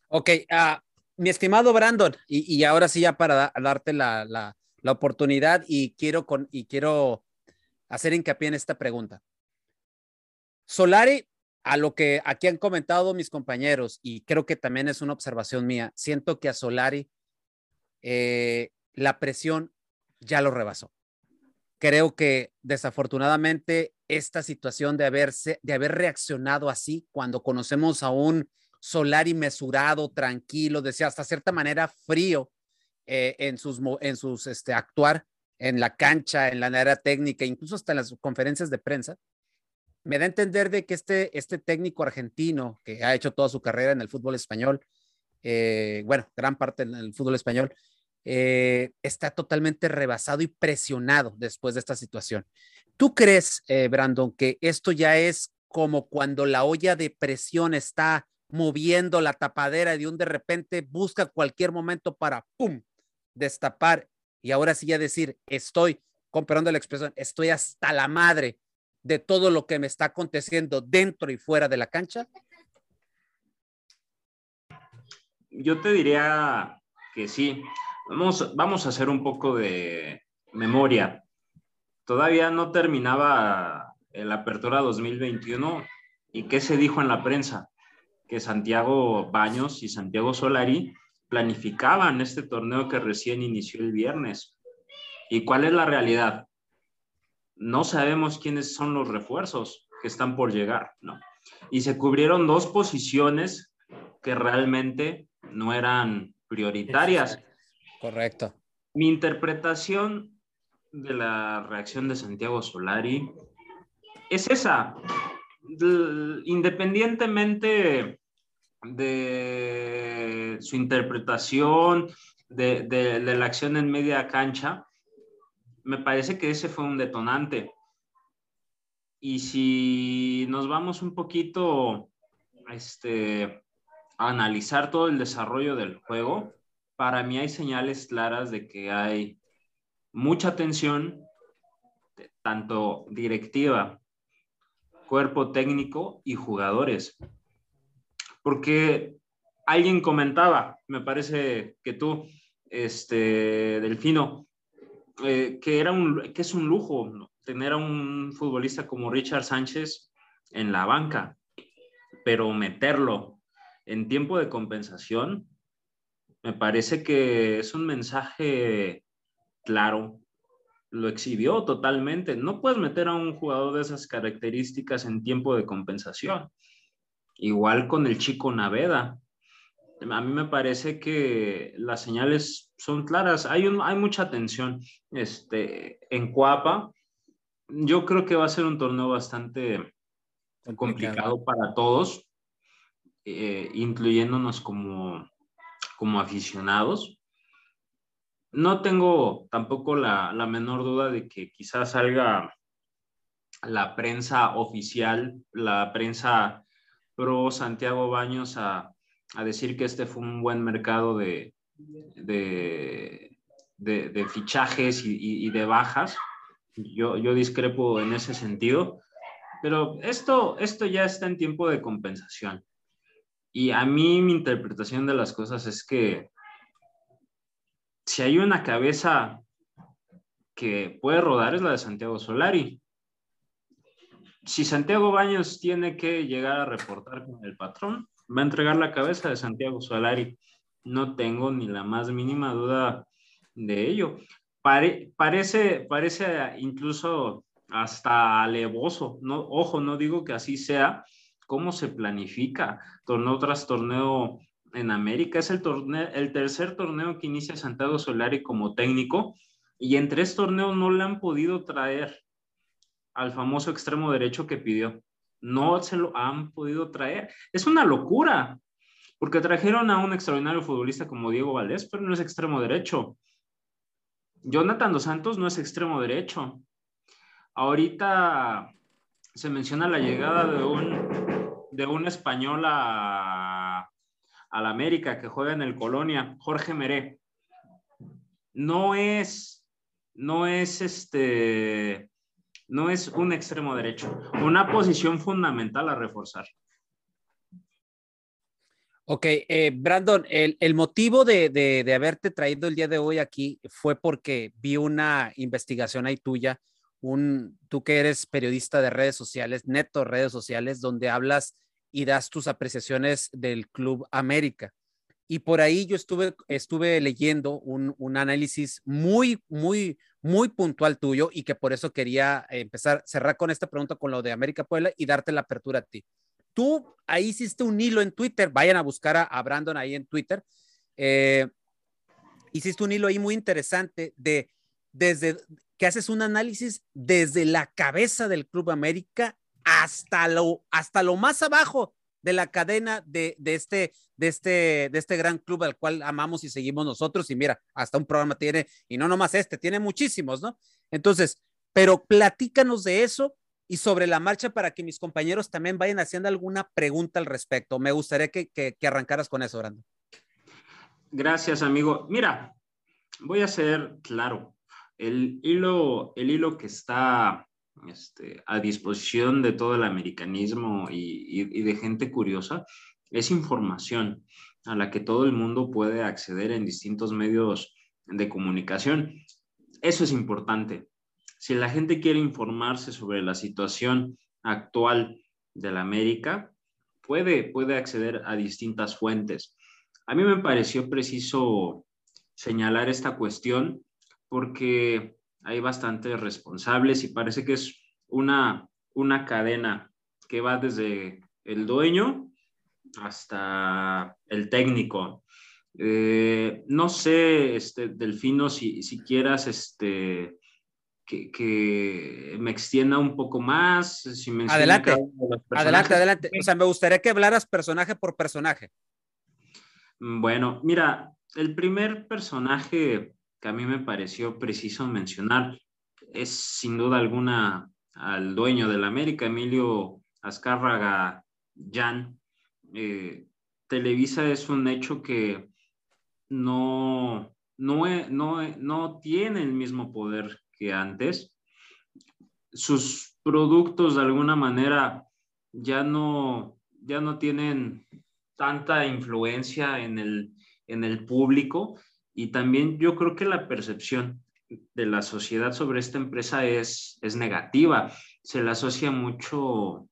Ok, ah, mi estimado Brandon, y, y ahora sí ya para da- darte la, la- la oportunidad y quiero, con, y quiero hacer hincapié en esta pregunta. Solari, a lo que aquí han comentado mis compañeros, y creo que también es una observación mía, siento que a Solari eh, la presión ya lo rebasó. Creo que desafortunadamente esta situación de, haberse, de haber reaccionado así cuando conocemos a un Solari mesurado, tranquilo, decía hasta cierta manera frío eh, en sus, en sus este, actuar en la cancha, en la manera técnica, incluso hasta en las conferencias de prensa, me da a entender de que este, este técnico argentino que ha hecho toda su carrera en el fútbol español, eh, bueno, gran parte en el fútbol español, eh, está totalmente rebasado y presionado después de esta situación. ¿Tú crees, Brandon, que esto ya es como cuando la olla de presión está moviendo la tapadera y de un de repente busca cualquier momento para, ¡pum!, destapar y ahora sí ya decir, estoy, comprando la expresión, estoy hasta la madre de todo lo que me está aconteciendo dentro y fuera de la cancha? Yo te diría que sí. Vamos, vamos a hacer un poco de memoria. Todavía no terminaba la apertura 2021 y qué se dijo en la prensa que Santiago Baños y Santiago Solari planificaban este torneo que recién inició el viernes. ¿Y cuál es la realidad? No sabemos quiénes son los refuerzos que están por llegar, ¿no? Y se cubrieron dos posiciones que realmente no eran prioritarias. Correcto. Mi interpretación de la reacción de Santiago Solari es esa. Independientemente de su interpretación, de, la acción en media cancha, me parece que ese fue un detonante. Y si nos vamos un poquito este, a analizar todo el desarrollo del juego, para mí hay señales claras de que hay mucha tensión, tanto directiva, cuerpo técnico y jugadores. Porque alguien comentaba, me parece que tú, este, Delfino, eh, que, era un, que es un lujo tener a un futbolista como Richard Sánchez en la banca, pero meterlo en tiempo de compensación, me parece que es un mensaje claro, lo exhibió totalmente. No puedes meter a un jugador de esas características en tiempo de compensación. Igual con el chico Naveda. A mí me parece que las señales son claras. Hay, un, hay mucha tensión este, en Cuapa. Yo creo que va a ser un torneo bastante complicado, para todos, eh, incluyéndonos como, como aficionados no tengo tampoco la, menor duda de que quizás salga la prensa oficial, la prensa pro Santiago Baños a, decir que este fue un buen mercado de, de, fichajes y, de bajas. Yo, yo discrepo en ese sentido, pero esto, esto ya está en tiempo de compensación. Y a mí mi interpretación de las cosas es que si hay una cabeza que puede rodar es la de Santiago Solari. Si Santiago Baños tiene que llegar a reportar con el patrón, va a entregar la cabeza de Santiago Solari. No tengo ni la más mínima duda de ello. parece, parece incluso hasta alevoso. Ojo, no digo que así sea. ¿Cómo se planifica torneo tras torneo en América. Es el, el tercer torneo que inicia Santiago Solari como técnico y en tres torneos no le han podido traer al famoso extremo derecho que pidió. No se lo han podido traer. Es una locura, porque trajeron a un extraordinario futbolista como Diego Valdés, pero no es extremo derecho. Jonathan Dos Santos no es extremo derecho. Ahorita se menciona la llegada de un, de un español a al América que juega en el Colonia, Jorge Meré. No es, no es este, no es un extremo derecho, una posición fundamental a reforzar. Ok, eh, Brandon, el, motivo de, de, haberte traído el día de hoy aquí fue porque vi una investigación ahí tuya, un, tú que eres periodista de redes sociales, neto redes sociales, donde hablas y das tus apreciaciones del Club América. Y por ahí yo estuve, estuve leyendo un, un análisis muy, muy, muy puntual tuyo y que por eso quería empezar, cerrar con esta pregunta con lo de América Puebla y darte la apertura a ti. Tú ahí hiciste un hilo en Twitter, vayan a buscar a, Brandon ahí en Twitter. Eh, hiciste un hilo ahí muy interesante de desde que haces un análisis desde la cabeza del Club América hasta lo, hasta lo más abajo de la cadena de, de, este, de, este, de este gran club al cual amamos y seguimos nosotros. Y mira, hasta un programa tiene, y no nomás este, tiene muchísimos, ¿no? Entonces, pero platícanos de eso y sobre la marcha para que mis compañeros también vayan haciendo alguna pregunta al respecto. Me gustaría que, que, arrancaras con eso, Brando. Gracias, amigo. Mira, voy a ser claro. El hilo, el hilo que está este, a disposición de todo el americanismo y, de gente curiosa es información a la que todo el mundo puede acceder en distintos medios de comunicación. Eso es importante. Si la gente quiere informarse sobre la situación actual de la América, puede, puede acceder a distintas fuentes. A mí me pareció preciso señalar esta cuestión porque hay bastantes responsables y parece que es una, una cadena que va desde el dueño hasta el técnico. Eh, no sé, este, Delfino, si, si quieras este, que, que, me extienda un poco más. Si me adelante, adelante, adelante. O sea, me gustaría que hablaras personaje por personaje. Bueno, mira, el primer personaje que a mí me pareció preciso mencionar es sin duda alguna al dueño del América, Emilio Azcárraga Jan. Eh, Televisa es un hecho que no, no, no, no tiene el mismo poder que antes. Sus productos de alguna manera ya no, ya no tienen tanta influencia en el, en el público y también yo creo que la percepción de la sociedad sobre esta empresa es, es negativa. Se la asocia mucho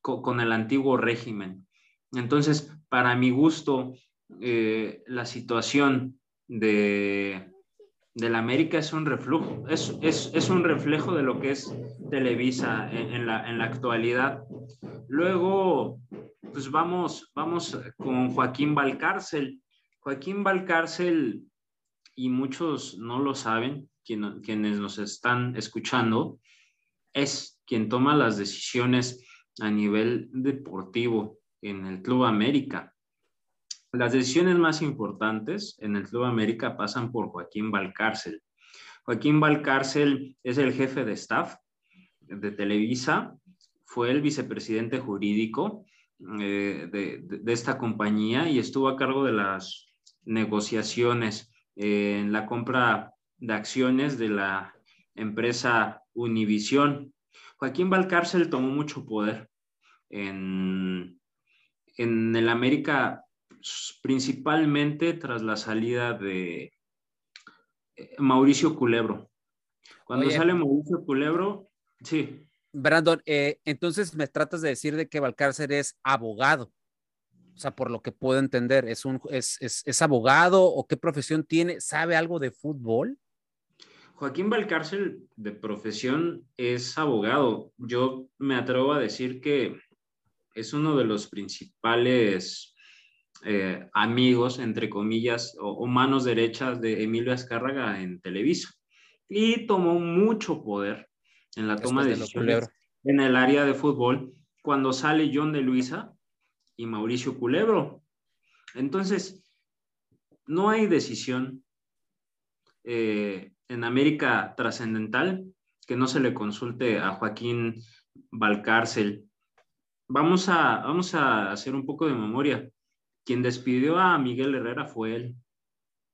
con, el antiguo régimen. Entonces, para mi gusto, eh, la situación de, de, la América es un reflejo, es, es, es, un reflejo de lo que es Televisa en, en, la, en la actualidad. Luego, pues vamos, vamos con Joaquín Valcárcel. Joaquín Valcárcel, y muchos no lo saben, quien, quienes nos están escuchando, es quien toma las decisiones a nivel deportivo en el Club América. Las decisiones más importantes en el Club América pasan por Joaquín Valcárcel. Joaquín Valcárcel es el jefe de staff de Televisa, fue el vicepresidente jurídico eh, de, de, esta compañía y estuvo a cargo de las negociaciones en la compra de acciones de la empresa Univisión. Joaquín Valcárcel tomó mucho poder en, en el América, principalmente tras la salida de eh, Mauricio Culebro. Cuando Oye, sale Mauricio Culebro, sí. Brandon, eh, entonces me tratas de decir de que Valcárcel es abogado. O sea, por lo que puedo entender, ¿es, un, es, es, es abogado o qué profesión tiene? ¿Sabe algo de fútbol? Joaquín Valcárcel de profesión es abogado. Yo me atrevo a decir que es uno de los principales eh, amigos, entre comillas, o, o, manos derechas de Emilio Azcárraga en Televisa. Y tomó mucho poder en la toma de decisiones de en el área de fútbol cuando sale John de Luisa y Mauricio Culebro. Entonces, no hay decisión eh, en América trascendental que no se le consulte a Joaquín Valcárcel. Vamos a, vamos a hacer un poco de memoria. Quien despidió a Miguel Herrera fue él.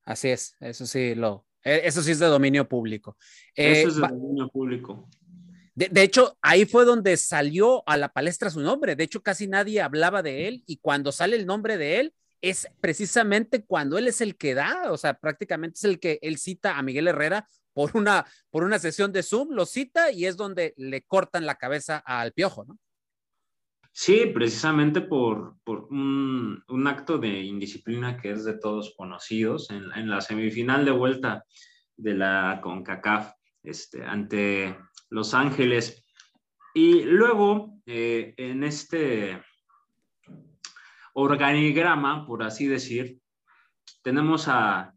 Así es, eso sí, lo, eh, eso sí es de dominio público. Eh, eso es de dominio público. De, hecho, ahí fue donde salió a la palestra su nombre. De hecho, casi nadie hablaba de él y cuando sale el nombre de él es precisamente cuando él es el que da, o sea, prácticamente es el que él cita a Miguel Herrera por una, por una sesión de Zoom, lo cita y es donde le cortan la cabeza al piojo, ¿no? Sí, precisamente por, por un, un, acto de indisciplina que es de todos conocidos en, en la semifinal de vuelta de la CONCACAF este, ante los Ángeles. Y luego, eh, en este organigrama, por así decir, tenemos a,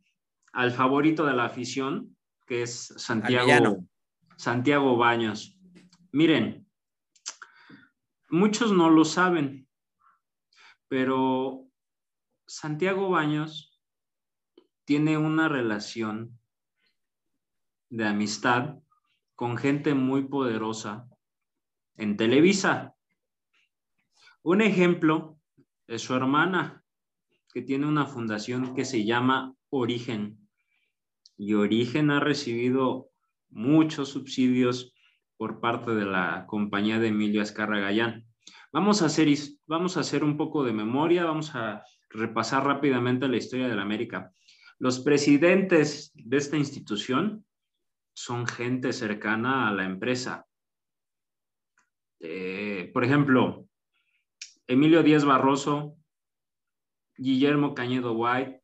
al favorito de la afición, que es Santiago, Santiago Baños. Miren, muchos no lo saben, pero Santiago Baños tiene una relación de amistad con gente muy poderosa en Televisa. Un ejemplo es su hermana, que tiene una fundación que se llama Origen. Y Origen ha recibido muchos subsidios por parte de la compañía de Emilio Azcarra Gallán. Vamos a, hacer, vamos a hacer un poco de memoria, vamos a repasar rápidamente la historia de la América. Los presidentes de esta institución son gente cercana a la empresa. Eh, por ejemplo, Emilio Díaz Barroso, Guillermo Cañedo White,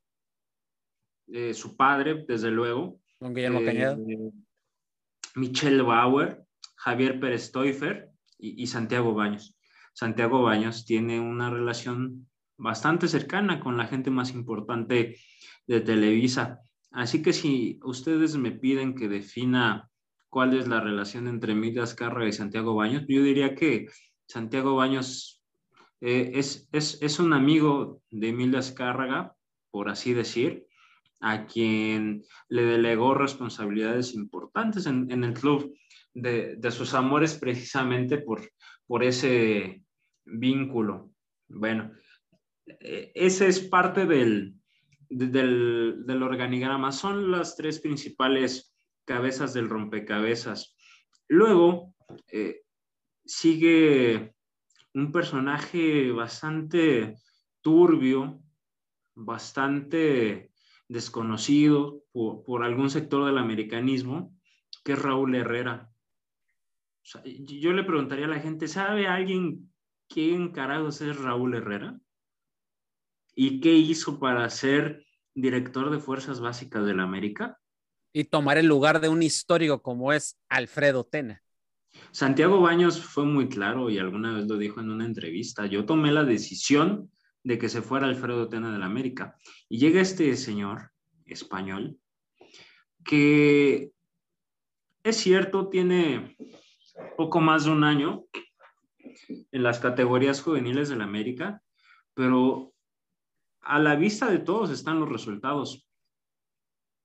eh, su padre, desde luego. Don Guillermo eh, Cañedo. Michelle Bauer, Javier Pérez Teufer y, y Santiago Baños. Santiago Baños tiene una relación bastante cercana con la gente más importante de Televisa. Así que si ustedes me piden que defina cuál es la relación entre Emilia Azcárraga y Santiago Baños, yo diría que Santiago Baños eh, es, es, un amigo de Emilia Azcárraga, por así decir, a quien le delegó responsabilidades importantes en, el club de, sus amores precisamente por, por ese vínculo. Bueno, eh, ese es parte del, del, organigrama. Son las tres principales cabezas del rompecabezas. Luego eh, sigue un personaje bastante turbio, bastante desconocido por, algún sector del americanismo, que es Raúl Herrera. yo le preguntaría a la gente, ¿sabe alguien quién carajos es Raúl Herrera? ¿Y qué hizo para ser director de Fuerzas Básicas de la América? Y tomar el lugar de un histórico como es Alfredo Tena. Santiago Baños fue muy claro y alguna vez lo dijo en una entrevista. Yo tomé la decisión de que se fuera Alfredo Tena de la América. Y llega este señor español que es cierto, tiene poco más de un año en las categorías juveniles de la América, pero a la vista de todos están los resultados.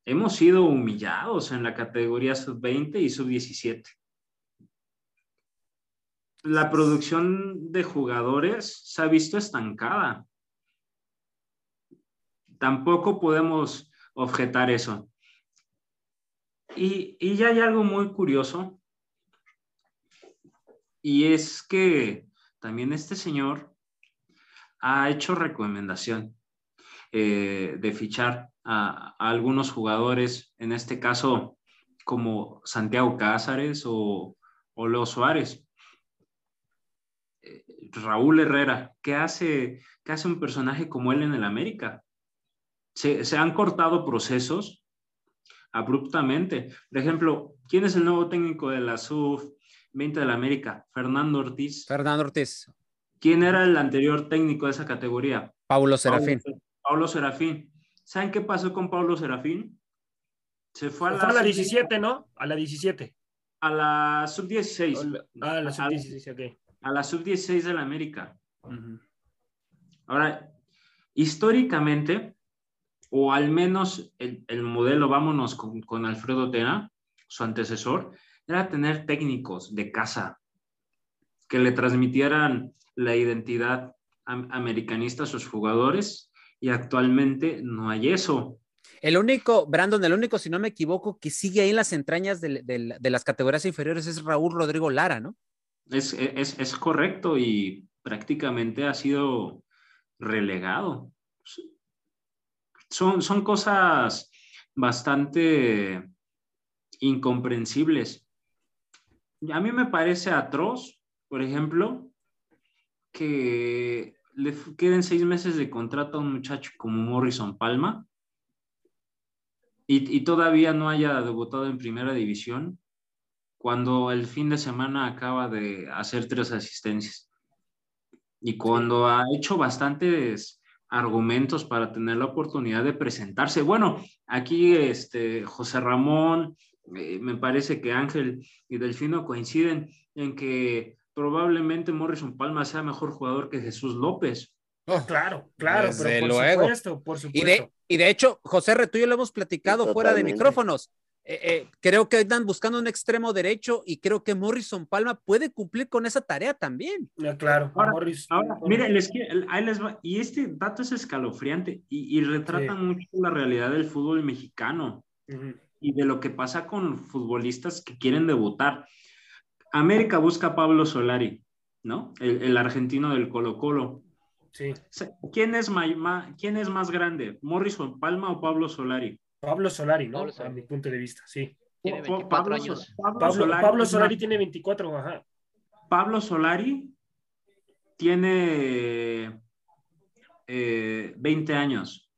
Hemos sido humillados en la categoría sub-20 y sub-17. La producción de jugadores se ha visto estancada. Tampoco podemos objetar eso. Y, y ya hay algo muy curioso. Y es que también este señor ha hecho recomendación. Eh, de fichar a, algunos jugadores, en este caso como Santiago Cázares o, o Leo Suárez. Eh, Raúl Herrera, ¿qué hace, ¿qué hace un personaje como él en el América? Se, se han cortado procesos abruptamente. Por ejemplo, ¿quién es el nuevo técnico de la SUF-20 de la América? Fernando Ortiz. Fernando Ortiz. ¿Quién era el anterior técnico de esa categoría? Paulo Serafín. Pablo Serafín. ¿Saben qué pasó con Pablo Serafín? Se fue a, la, a la 17, ¿no? A la 17. A la sub-16. Ah, a la sub-16, ok. A la sub-16 de la América. Ahora, históricamente, o al menos el, el modelo, vámonos con, con, Alfredo Tena, su antecesor, era tener técnicos de casa que le transmitieran la identidad americanista a sus jugadores y actualmente no hay eso. El único, Brandon, el único, si no me equivoco, que sigue ahí en las entrañas de, de, las categorías inferiores es Raúl Rodrigo Lara, ¿no? Es, es, es, correcto y prácticamente ha sido relegado. Son, son cosas bastante incomprensibles. A mí me parece atroz, por ejemplo, que le queden seis meses de contrato a un muchacho como Morrison Palma y, todavía no haya debutado en primera división cuando el fin de semana acaba de hacer tres asistencias y cuando ha hecho bastantes argumentos para tener la oportunidad de presentarse. Bueno, aquí este, José Ramón, eh, me parece que Ángel y Delfino coinciden en que probablemente Morrison Palma sea mejor jugador que Jesús López. Oh, claro, claro, pero por supuesto, por supuesto. Y de, y de hecho, José Retuyo lo hemos platicado fuera de micrófonos. Eh, eh, creo que están buscando un extremo derecho y creo que Morrison Palma puede cumplir con esa tarea también. Ya, claro, Ahora- Morris. Ahora, mire, les ahí les va. Y este dato es escalofriante y, y retrata Sí. mucho la realidad del fútbol mexicano Ujú. y de lo que pasa con futbolistas que quieren debutar. América busca a Pablo Solari, ¿no? El, el argentino del Colo Colo. Sí. ¿Quién es, ma- ma- ¿Quién es más grande, Morrison Palma o Pablo Solari? Pablo Solari, ¿no? Pablo A Solari. mi punto de vista, sí. Tiene Pa- 24 Pablo, años. Pablo Pablo, Solari, Pablo Solari tiene 24, ajá. Pablo Solari tiene eh, 20 años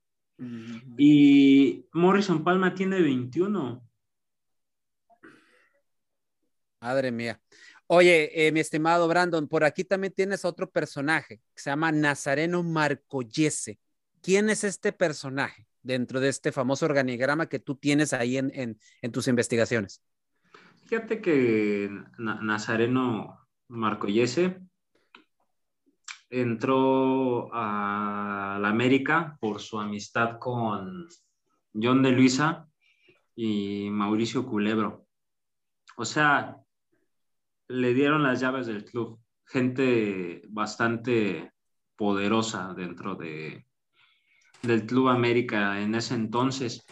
y Morrison Palma tiene 21. Madre mía. Oye, eh, mi estimado Brandon, por aquí también tienes otro personaje que se llama Nazareno Marcoyese. ¿Quién es este personaje dentro de este famoso organigrama que tú tienes ahí en, en- en tus investigaciones? Fíjate que Na- Nazareno Marcoyese entró a la América por su amistad con John de Luisa y Mauricio Culebro. O sea, le dieron las llaves del club. Gente bastante poderosa dentro de, del Club América en ese entonces.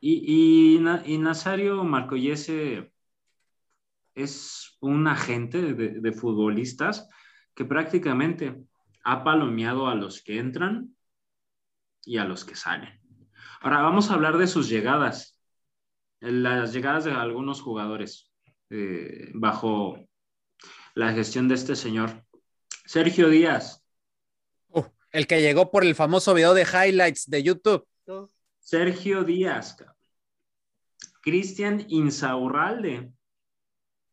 Y, y, y Nazario Marcoyese es un agente de, de futbolistas que prácticamente ha palomeado a los que entran y a los que salen. Ahora vamos a hablar de sus llegadas, las llegadas de algunos jugadores eh, bajo la gestión de este señor. Sergio Díaz, Uh, el que llegó por el famoso video de highlights de YouTube. Sergio Díaz. Cristian Insaurralde,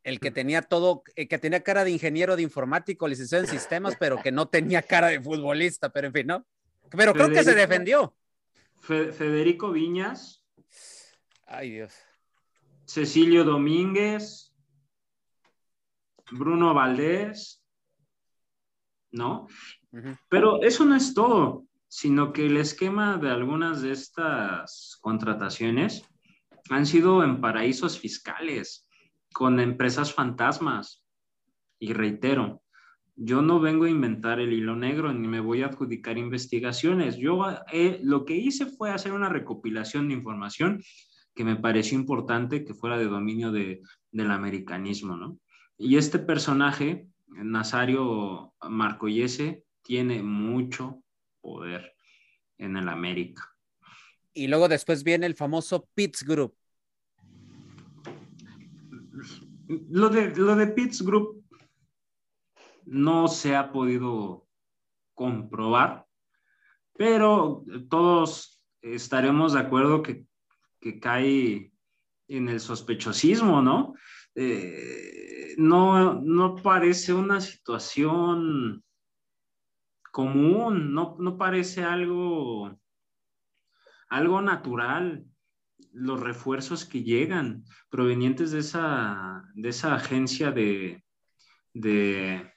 El que tenía todo, el que tenía cara de ingeniero de informático, licenciado en sistemas, pero que no tenía cara de futbolista, pero en fin, ¿no? Pero creo que se defendió. Fe- Federico Viñas, Ay, Dios. Cecilio Domínguez, Bruno Valdés, ¿no? Pero eso no es todo, sino que el esquema de algunas de estas contrataciones han sido en paraísos fiscales, con empresas fantasmas. Y reitero, yo no vengo a inventar el hilo negro ni me voy a adjudicar investigaciones. Yo eh, lo que hice fue hacer una recopilación de información que me pareció importante que fuera de dominio de, del americanismo, ¿no? Y este personaje, Nazario Marcoyese, tiene mucho poder en el América. Y luego después viene el famoso Pitts Group. Lo de, lo de Pitts Group no se ha podido comprobar, pero todos estaremos de acuerdo que, que cae en el sospechosismo, ¿no? Eh, no, no parece una situación común, no, no parece algo, algo natural los refuerzos que llegan provenientes de esa, de esa agencia de, de,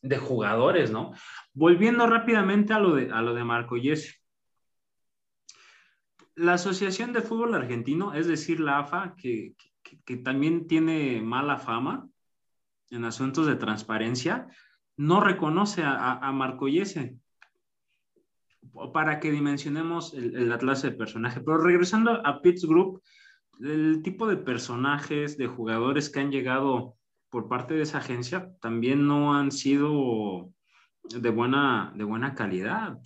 de jugadores, ¿no? Volviendo rápidamente a lo de, a lo de Marco Yesi. La Asociación de Fútbol Argentino, es decir, la AFA, que, que, también tiene mala fama en asuntos de transparencia, no reconoce a, a, Marco Yese para que dimensionemos el, la clase de personaje. Pero regresando a Pitts Group, el tipo de personajes, de jugadores que han llegado por parte de esa agencia también no han sido de buena, de buena calidad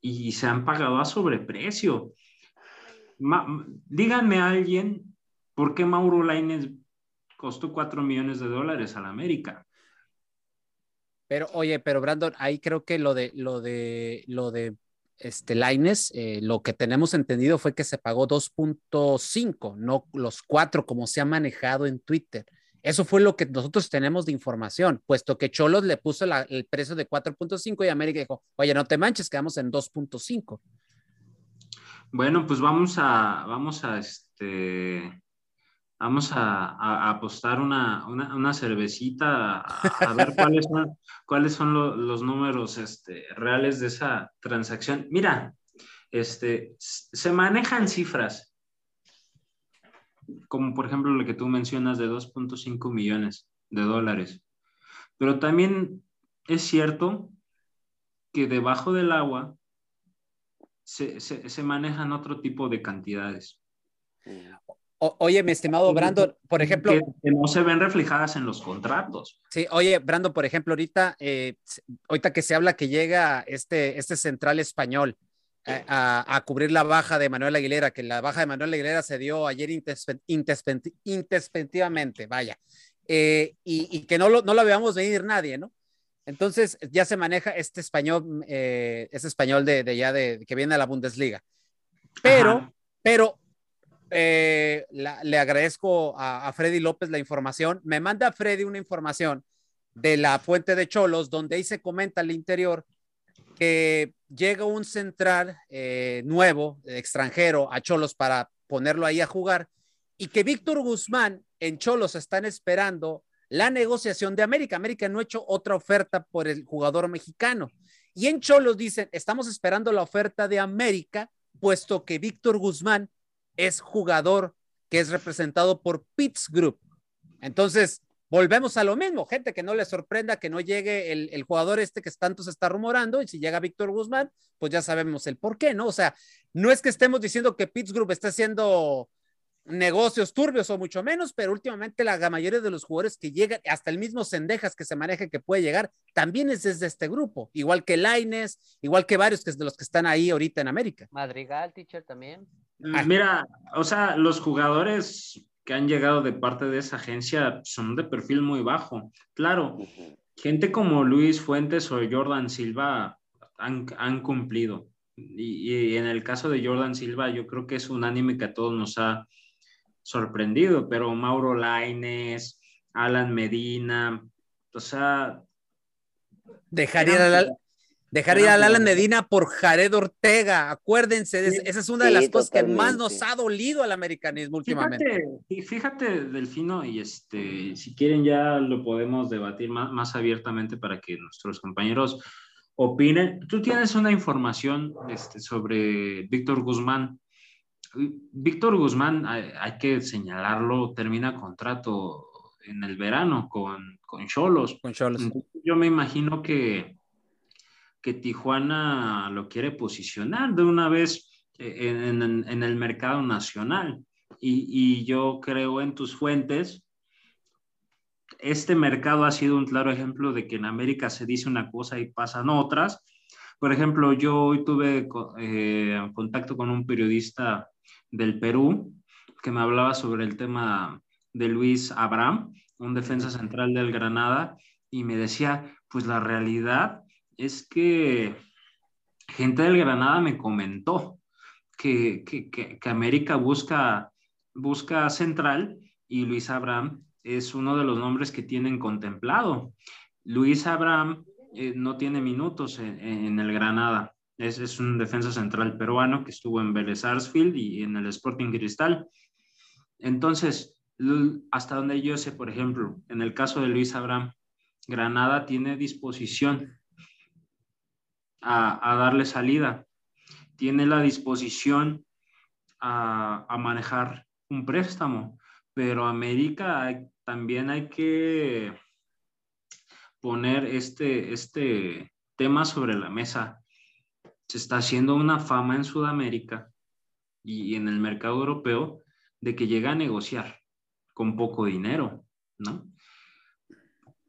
y se han pagado a sobreprecio. Ma, díganme a alguien por qué Mauro Lainez costó 4 millones de dólares a la América. Pero, oye, pero Brandon, ahí creo que lo de lo de lo de este Laines, eh, lo que tenemos entendido fue que se pagó 2.5, no los 4 como se ha manejado en Twitter. Eso fue lo que nosotros tenemos de información, puesto que Cholos le puso la, el precio de 4.5 y América dijo, oye, no te manches, quedamos en 2.5. Bueno, pues vamos a, vamos a, este, vamos a, a apostar una, una, una cervecita a, a, ver cuáles son, cuáles son lo, los números este, reales de esa transacción. Mira, este, se manejan cifras como por ejemplo lo que tú mencionas de 2.5 millones de dólares. Pero también es cierto que debajo del agua se, se, se manejan otro tipo de cantidades. O- oye, mi estimado Brandon, por ejemplo, que, que no se ven reflejadas en los contratos. Sí, oye, Brandon, por ejemplo, ahorita, eh, ahorita que se habla que llega este, este central español eh, a, a cubrir la baja de Manuel Aguilera, que la baja de Manuel Aguilera se dio ayer intespe- intespe- intespectivamente, vaya, eh, y, y que no lo, no lo veamos venir nadie, ¿no? Entonces ya se maneja este español, eh, este español de, de ya de que viene a la Bundesliga. Pero, Ajá. pero eh, le agradezco a, a Freddy López la información. Me manda Freddy una información de la fuente de Cholos, donde ahí se comenta al interior que llega un central eh, nuevo, extranjero, a Cholos para ponerlo ahí a jugar, y que Víctor Guzmán en Cholos están esperando la negociación de América. América no ha hecho otra oferta por el jugador mexicano. Y en Cholos dicen, estamos esperando la oferta de América, puesto que Víctor Guzmán es jugador que es representado por Pitts Group. Entonces, volvemos a lo mismo, gente que no le sorprenda que no llegue el, jugador este que tanto se está rumorando, y si llega Víctor Guzmán, pues ya sabemos el por qué, ¿no? O sea, no es que estemos diciendo que Pitts Group está haciendo negocios turbios o mucho menos, pero últimamente la mayoría de los jugadores que llegan, hasta el mismo Sendejas que se maneja que puede llegar, también es desde este grupo, igual que Laines, igual que varios que es de los que están ahí ahorita en América. Madrigal, teacher, también. Ah. Mira, o sea, los jugadores que han llegado de parte de esa agencia son de perfil muy bajo. Claro, gente como Luis Fuentes o Jordan Silva han, han cumplido. Y, y en el caso de Jordan Silva, yo creo que es un anime que a todos nos ha sorprendido, pero Mauro Laines, Alan Medina, o sea, Dejar ir Eran al, dejar ir eran al Alan jugadores. Medina por Jared Ortega. Acuérdense, de- Sí. esa es una de Sí, las cosas que más nos ha dolido al americanismo últimamente. Fíjate, y fíjate, Delfino, y este, si quieren ya lo podemos debatir más, más abiertamente para que nuestros compañeros opinen. Tú tienes una información este, sobre Víctor Guzmán. Víctor Guzmán, hay, hay que señalarlo, termina contrato en el verano con, Cholos. Con Cholos. Yo me imagino que, que Tijuana lo quiere posicionar de una vez eh, en, en- en el mercado nacional. Y, y yo creo en tus fuentes. Este mercado ha sido un claro ejemplo de que en América se dice una cosa y pasan otras. Por ejemplo, yo hoy tuve eh, contacto con un periodista del Perú que me hablaba sobre el tema de Luis Abraham, un defensa central del Granada, y me decía, pues la realidad es que gente del Granada me comentó que, que, que, América busca, busca central y Luis Abraham es uno de los nombres que tienen contemplado. Luis Abraham eh, no tiene minutos en, el Granada. Es, es, un defensa central peruano que estuvo en Vélez Sarsfield y en el Sporting Cristal. Entonces, hasta donde yo sé, por ejemplo, en el caso de Luis Abraham, Granada tiene disposición a, darle salida, tiene la disposición a, manejar un préstamo, pero América también hay que poner este, este tema sobre la mesa. Se está haciendo una fama en Sudamérica y en el mercado europeo de que llega a negociar con poco dinero, ¿no?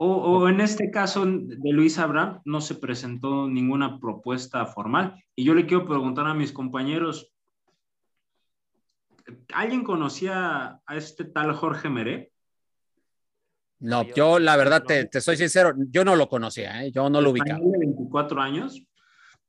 O, o, en este caso de Luis Abraham no se presentó ninguna propuesta formal. Y yo le quiero preguntar a mis compañeros, ¿alguien conocía a este tal Jorge Meré? No, yo la verdad te, te soy sincero, yo no lo conocía, ¿eh? yo no lo ubicaba. de 24 años?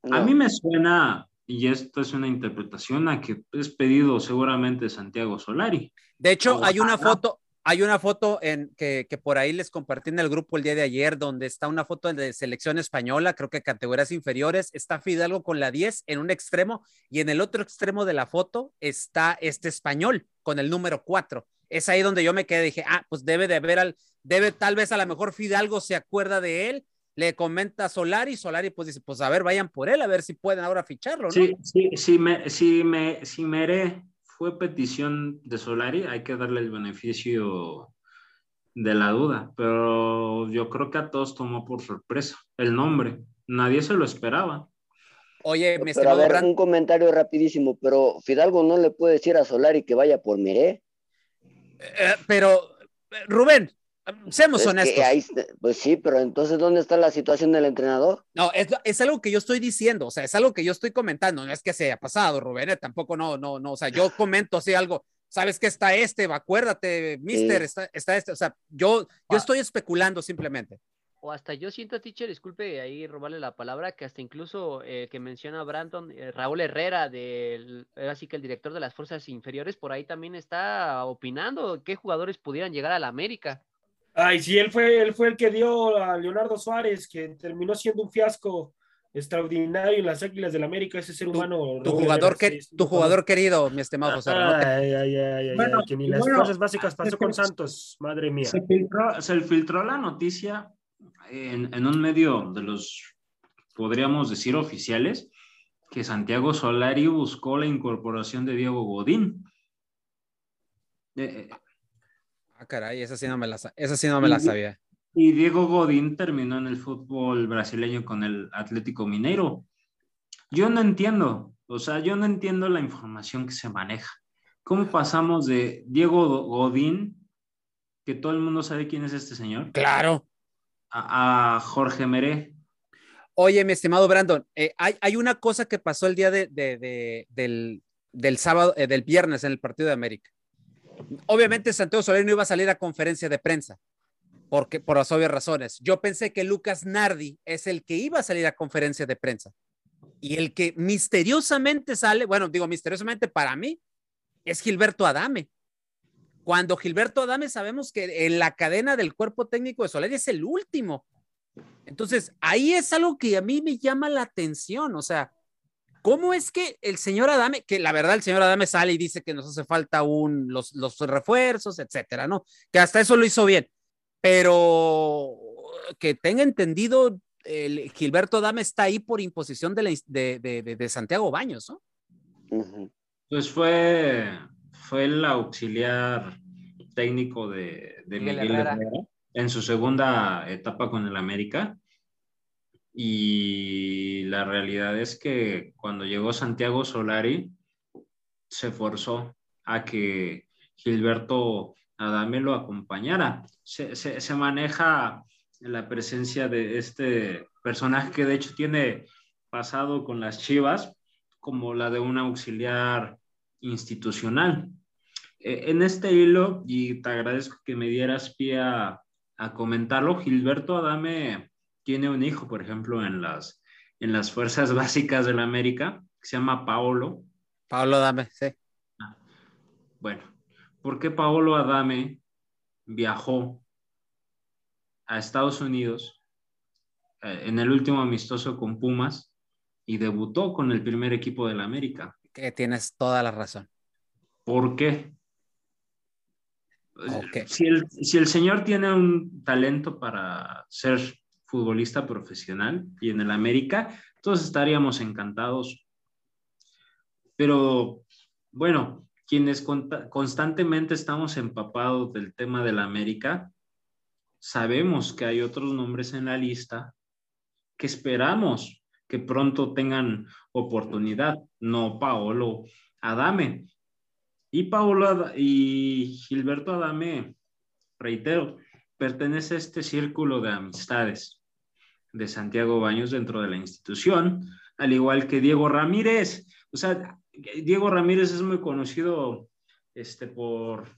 No. A mí me suena, y esto es una interpretación, a que es pedido seguramente Santiago Solari. De hecho, hay una foto, hay una foto en que, por ahí les compartí en el grupo el día de ayer, donde está una foto de selección española, creo que categorías inferiores, está Fidalgo con la 10 en un extremo y en el otro extremo de la foto está este español con el número 4. Es ahí donde yo me quedé, dije, ah, pues debe de haber, al, debe tal vez a lo mejor Fidalgo se acuerda de él, le comenta a Solari, Solari pues dice, pues a ver, vayan por él, a ver si pueden ahora ficharlo, ¿no? Sí, sí, sí, me, sí, me, sí Mere fue petición de Solari, hay que darle el beneficio de la duda, pero yo creo que a todos tomó por sorpresa el nombre, nadie se lo esperaba. Oye, mi Pero a ver, un comentario rapidísimo, pero Fidalgo no le puede decir a Solari que vaya por Miré. eh, pero Rubén, seamos honestos. ahí pues sí, pero entonces, ¿dónde está la situación del entrenador? No, es, es algo que yo estoy diciendo, o sea, es algo que yo estoy comentando, no es que se haya pasado, Rubén, eh, tampoco no, no, no, o sea, yo comento así algo, sabes que está este, acuérdate, mister, Sí. está, está este, o sea, yo, yo Ah. estoy especulando simplemente. O hasta yo siento, teacher, disculpe ahí robarle la palabra, que hasta incluso eh, que menciona Brandon, eh, Raúl Herrera, del, era así que el director de las fuerzas inferiores, por ahí también está opinando qué jugadores pudieran llegar a la América. Ay, sí, él fue, él fue el que dio a Leonardo Suárez, que terminó siendo un fiasco extraordinario en las Águilas del América, ese ser Tu- humano. Tu jugador, que, tu jugador querido, mi estimado José. Ay, ay, ay, Bueno, ay, que ni las bueno, cosas básicas pasó con Santos, madre mía. Se filtró, se filtró la noticia en, en un medio de los, podríamos decir, oficiales, que Santiago Solari buscó la incorporación de Diego Godín. Eh, eh, Ah, caray, esa sí no me la, sa- esa sí no me la sabía. y Diego Godín terminó en el fútbol brasileño con el Atlético Mineiro. Yo no entiendo, o sea, yo no entiendo la información que se maneja. ¿Cómo pasamos de Diego Godín, que todo el mundo sabe quién es este señor, Claro. a, a Jorge Meré? Oye, mi estimado Brandon, eh, hay, hay una cosa que pasó el día de, de- de- del, del sábado, eh, del viernes en el partido de América. Obviamente Santiago Solari no iba a salir a conferencia de prensa, porque por las obvias razones. Yo pensé que Lucas Nardi es el que iba a salir a conferencia de prensa. Y el que misteriosamente sale, bueno, digo misteriosamente para mí, es Gilberto Adame. Cuando Gilberto Adame sabemos que en la cadena del cuerpo técnico de Solari es el último. Entonces, ahí es algo que a mí me llama la atención, o sea, ¿cómo es que el señor Adame, que la verdad el señor Adame sale y dice que nos hace falta un, los, los refuerzos, etcétera, ¿no? Que hasta eso lo hizo bien, pero que tenga entendido, el Gilberto Adame está ahí por imposición de, la, de, de, de, de Santiago Baños, ¿no? Pues fue, fue el auxiliar técnico de, de Miguel Miguel, Herrera. Herrera. en su segunda etapa con el América. Y la realidad es que cuando llegó Santiago Solari, se forzó a que Gilberto Adame lo acompañara. Se, se, se maneja la presencia de este personaje que de hecho tiene pasado con las Chivas como la de un auxiliar institucional. Eh, en este hilo, y te agradezco que me dieras pie a, a, comentarlo, Gilberto Adame tiene un hijo, por ejemplo, en las, en las fuerzas básicas de la América, que se llama Paolo. Paolo Adame, sí. Ah, bueno, ¿por qué Paolo Adame viajó a Estados Unidos eh, en el último amistoso con Pumas y debutó con el primer equipo de la América? Que tienes toda la razón. ¿Por qué? Okay. Si, el, si, el, señor tiene un talento para ser futbolista profesional y en el América, todos estaríamos encantados. Pero bueno, quienes constantemente estamos empapados del tema de la América, sabemos que hay otros nombres en la lista que esperamos que pronto tengan oportunidad, no Paolo Adame. Y Paolo y Gilberto Adame, reitero, pertenece a este círculo de amistades de Santiago Baños dentro de la institución, al igual que Diego Ramírez. O sea, Diego Ramírez es muy conocido este, por,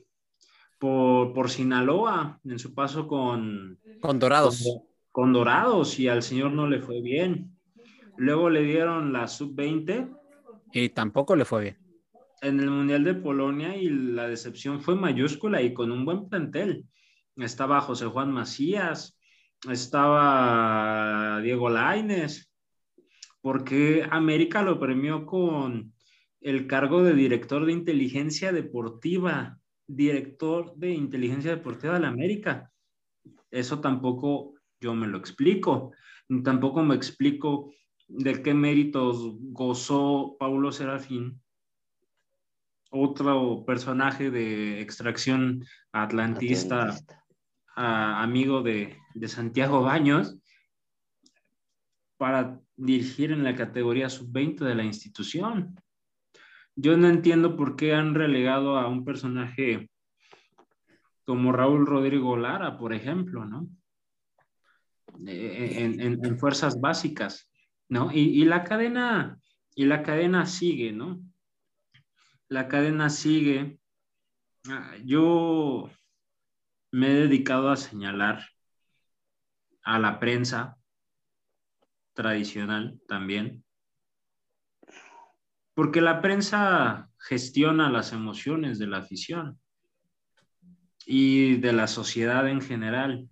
por, por Sinaloa en su paso con, con Dorados. Con, con Dorados y al señor no le fue bien. Luego le dieron la sub-20. Y tampoco le fue bien. En el Mundial de Polonia y la decepción fue mayúscula y con un buen plantel. Estaba José Juan Macías, estaba Diego Laines, porque América lo premió con el cargo de director de inteligencia deportiva, director de inteligencia deportiva de la América. Eso tampoco yo me lo explico. Tampoco me explico de qué méritos gozó Paulo Serafín otro personaje de extracción atlantista, amigo de, Santiago Baños, para dirigir en la categoría sub-20 de la institución. Yo no entiendo por qué han relegado a un personaje como Raúl Rodrigo Lara, por ejemplo, ¿no? Eh, en fuerzas básicas, ¿no? Y, y la cadena, y la cadena sigue, ¿no? La cadena sigue. Ah, Yo me he dedicado a señalar a la prensa tradicional también, porque la prensa gestiona las emociones de la afición y de la sociedad en general.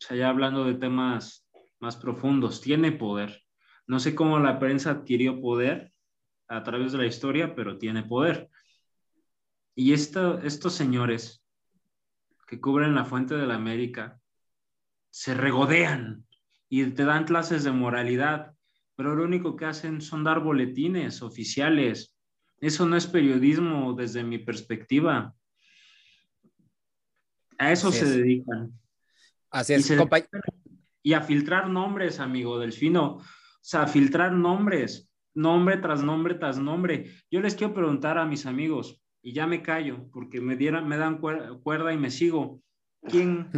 O sea, ya hablando de temas más profundos, tiene poder. No sé cómo la prensa adquirió poder a través de la historia, pero tiene poder. Y esto- estos señores que cubren la fuente de la América se regodean y te dan clases de moralidad, pero lo único que hacen son dar boletines oficiales. Eso no es periodismo desde mi perspectiva. A eso Así se es. dedican. Así Y es, y a filtrar nombres, amigo Delfino. O sea, a filtrar nombres, nombre tras nombre tras nombre. Yo les quiero preguntar a mis amigos, y ya me callo, porque me, dieran, me dan cuer- cuerda y me sigo. ¿Quién?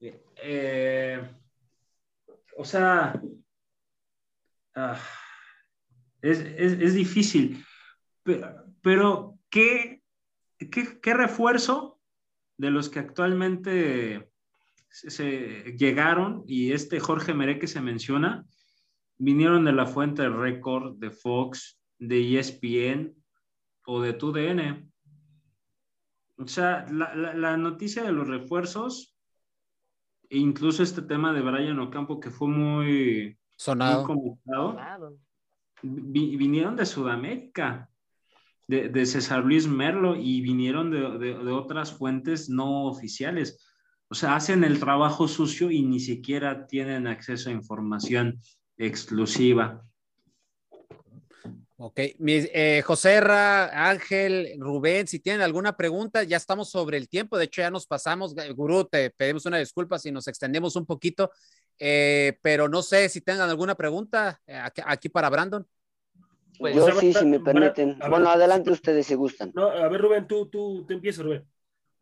eh, eh, o sea, ah, es, es- es difícil, pero, pero ¿qué, qué, qué refuerzo de los que actualmente se, se llegaron y este Jorge Meré que se menciona, vinieron de la fuente de Record, de Fox, de ESPN o de TUDN. O sea, la, la- la noticia de los refuerzos, e incluso este tema de Brian Ocampo que fue muy, muy sonado. comentado, Claro. vi- vinieron de Sudamérica, de, de César Luis Merlo y vinieron de, de- de otras fuentes no oficiales. O sea, hacen el trabajo sucio y ni siquiera tienen acceso a información exclusiva. Ok, mi, eh, José Ra, Ángel, Rubén, si tienen alguna pregunta, ya estamos sobre el tiempo, de hecho ya nos pasamos, Gurú, te pedimos una disculpa si nos extendemos un poquito, eh, pero no sé si tengan alguna pregunta eh, aquí, aquí para Brandon. Pues, Yo sí, si me permiten. ver, Bueno, adelante ustedes si gustan. No, a ver, Rubén, tú, tú, tú empiezas, Rubén.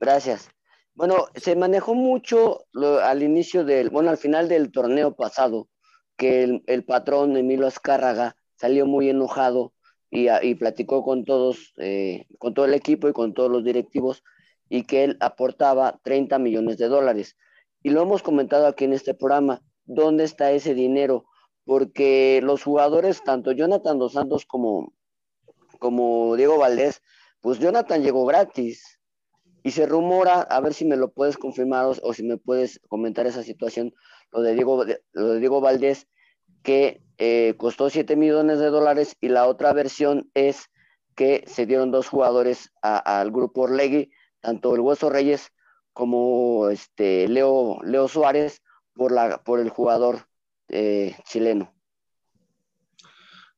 Gracias. Bueno, se manejó mucho lo- al inicio del, bueno, al final del torneo pasado, que el, el patrón Emilio Azcárraga salió muy enojado y, platicó con todos, eh, con todo el equipo y con todos los directivos, y que él aportaba 30 millones de dólares. Y lo hemos comentado aquí en este programa, ¿dónde está ese dinero? Porque los jugadores, tanto Jonathan Dos Santos como, como Diego Valdés, pues Jonathan llegó gratis. Y se rumora, a ver si me lo puedes confirmar o, o si me puedes comentar esa situación, lo de Diego, lo de Diego Valdés, que eh, costó 7 millones de dólares y la otra versión es que se dieron dos jugadores al grupo Orlegui, tanto el Hueso Reyes como este Leo, Leo Suárez, por, la, por el jugador eh, chileno.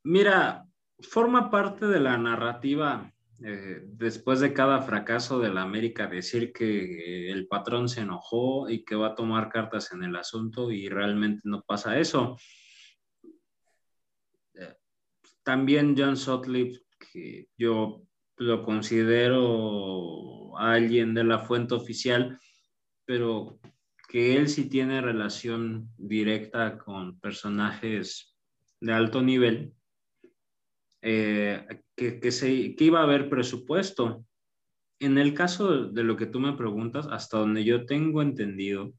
Mira, forma parte de la narrativa eh, después de cada fracaso de la América decir que el patrón se enojó y que va a tomar cartas en el asunto y realmente no pasa eso. También John Sutcliffe, que yo lo considero alguien de la fuente oficial, pero que él sí tiene relación directa con personajes de alto nivel, eh, que, que, se, que iba a haber presupuesto. En el caso de lo que tú me preguntas, hasta donde yo tengo entendido,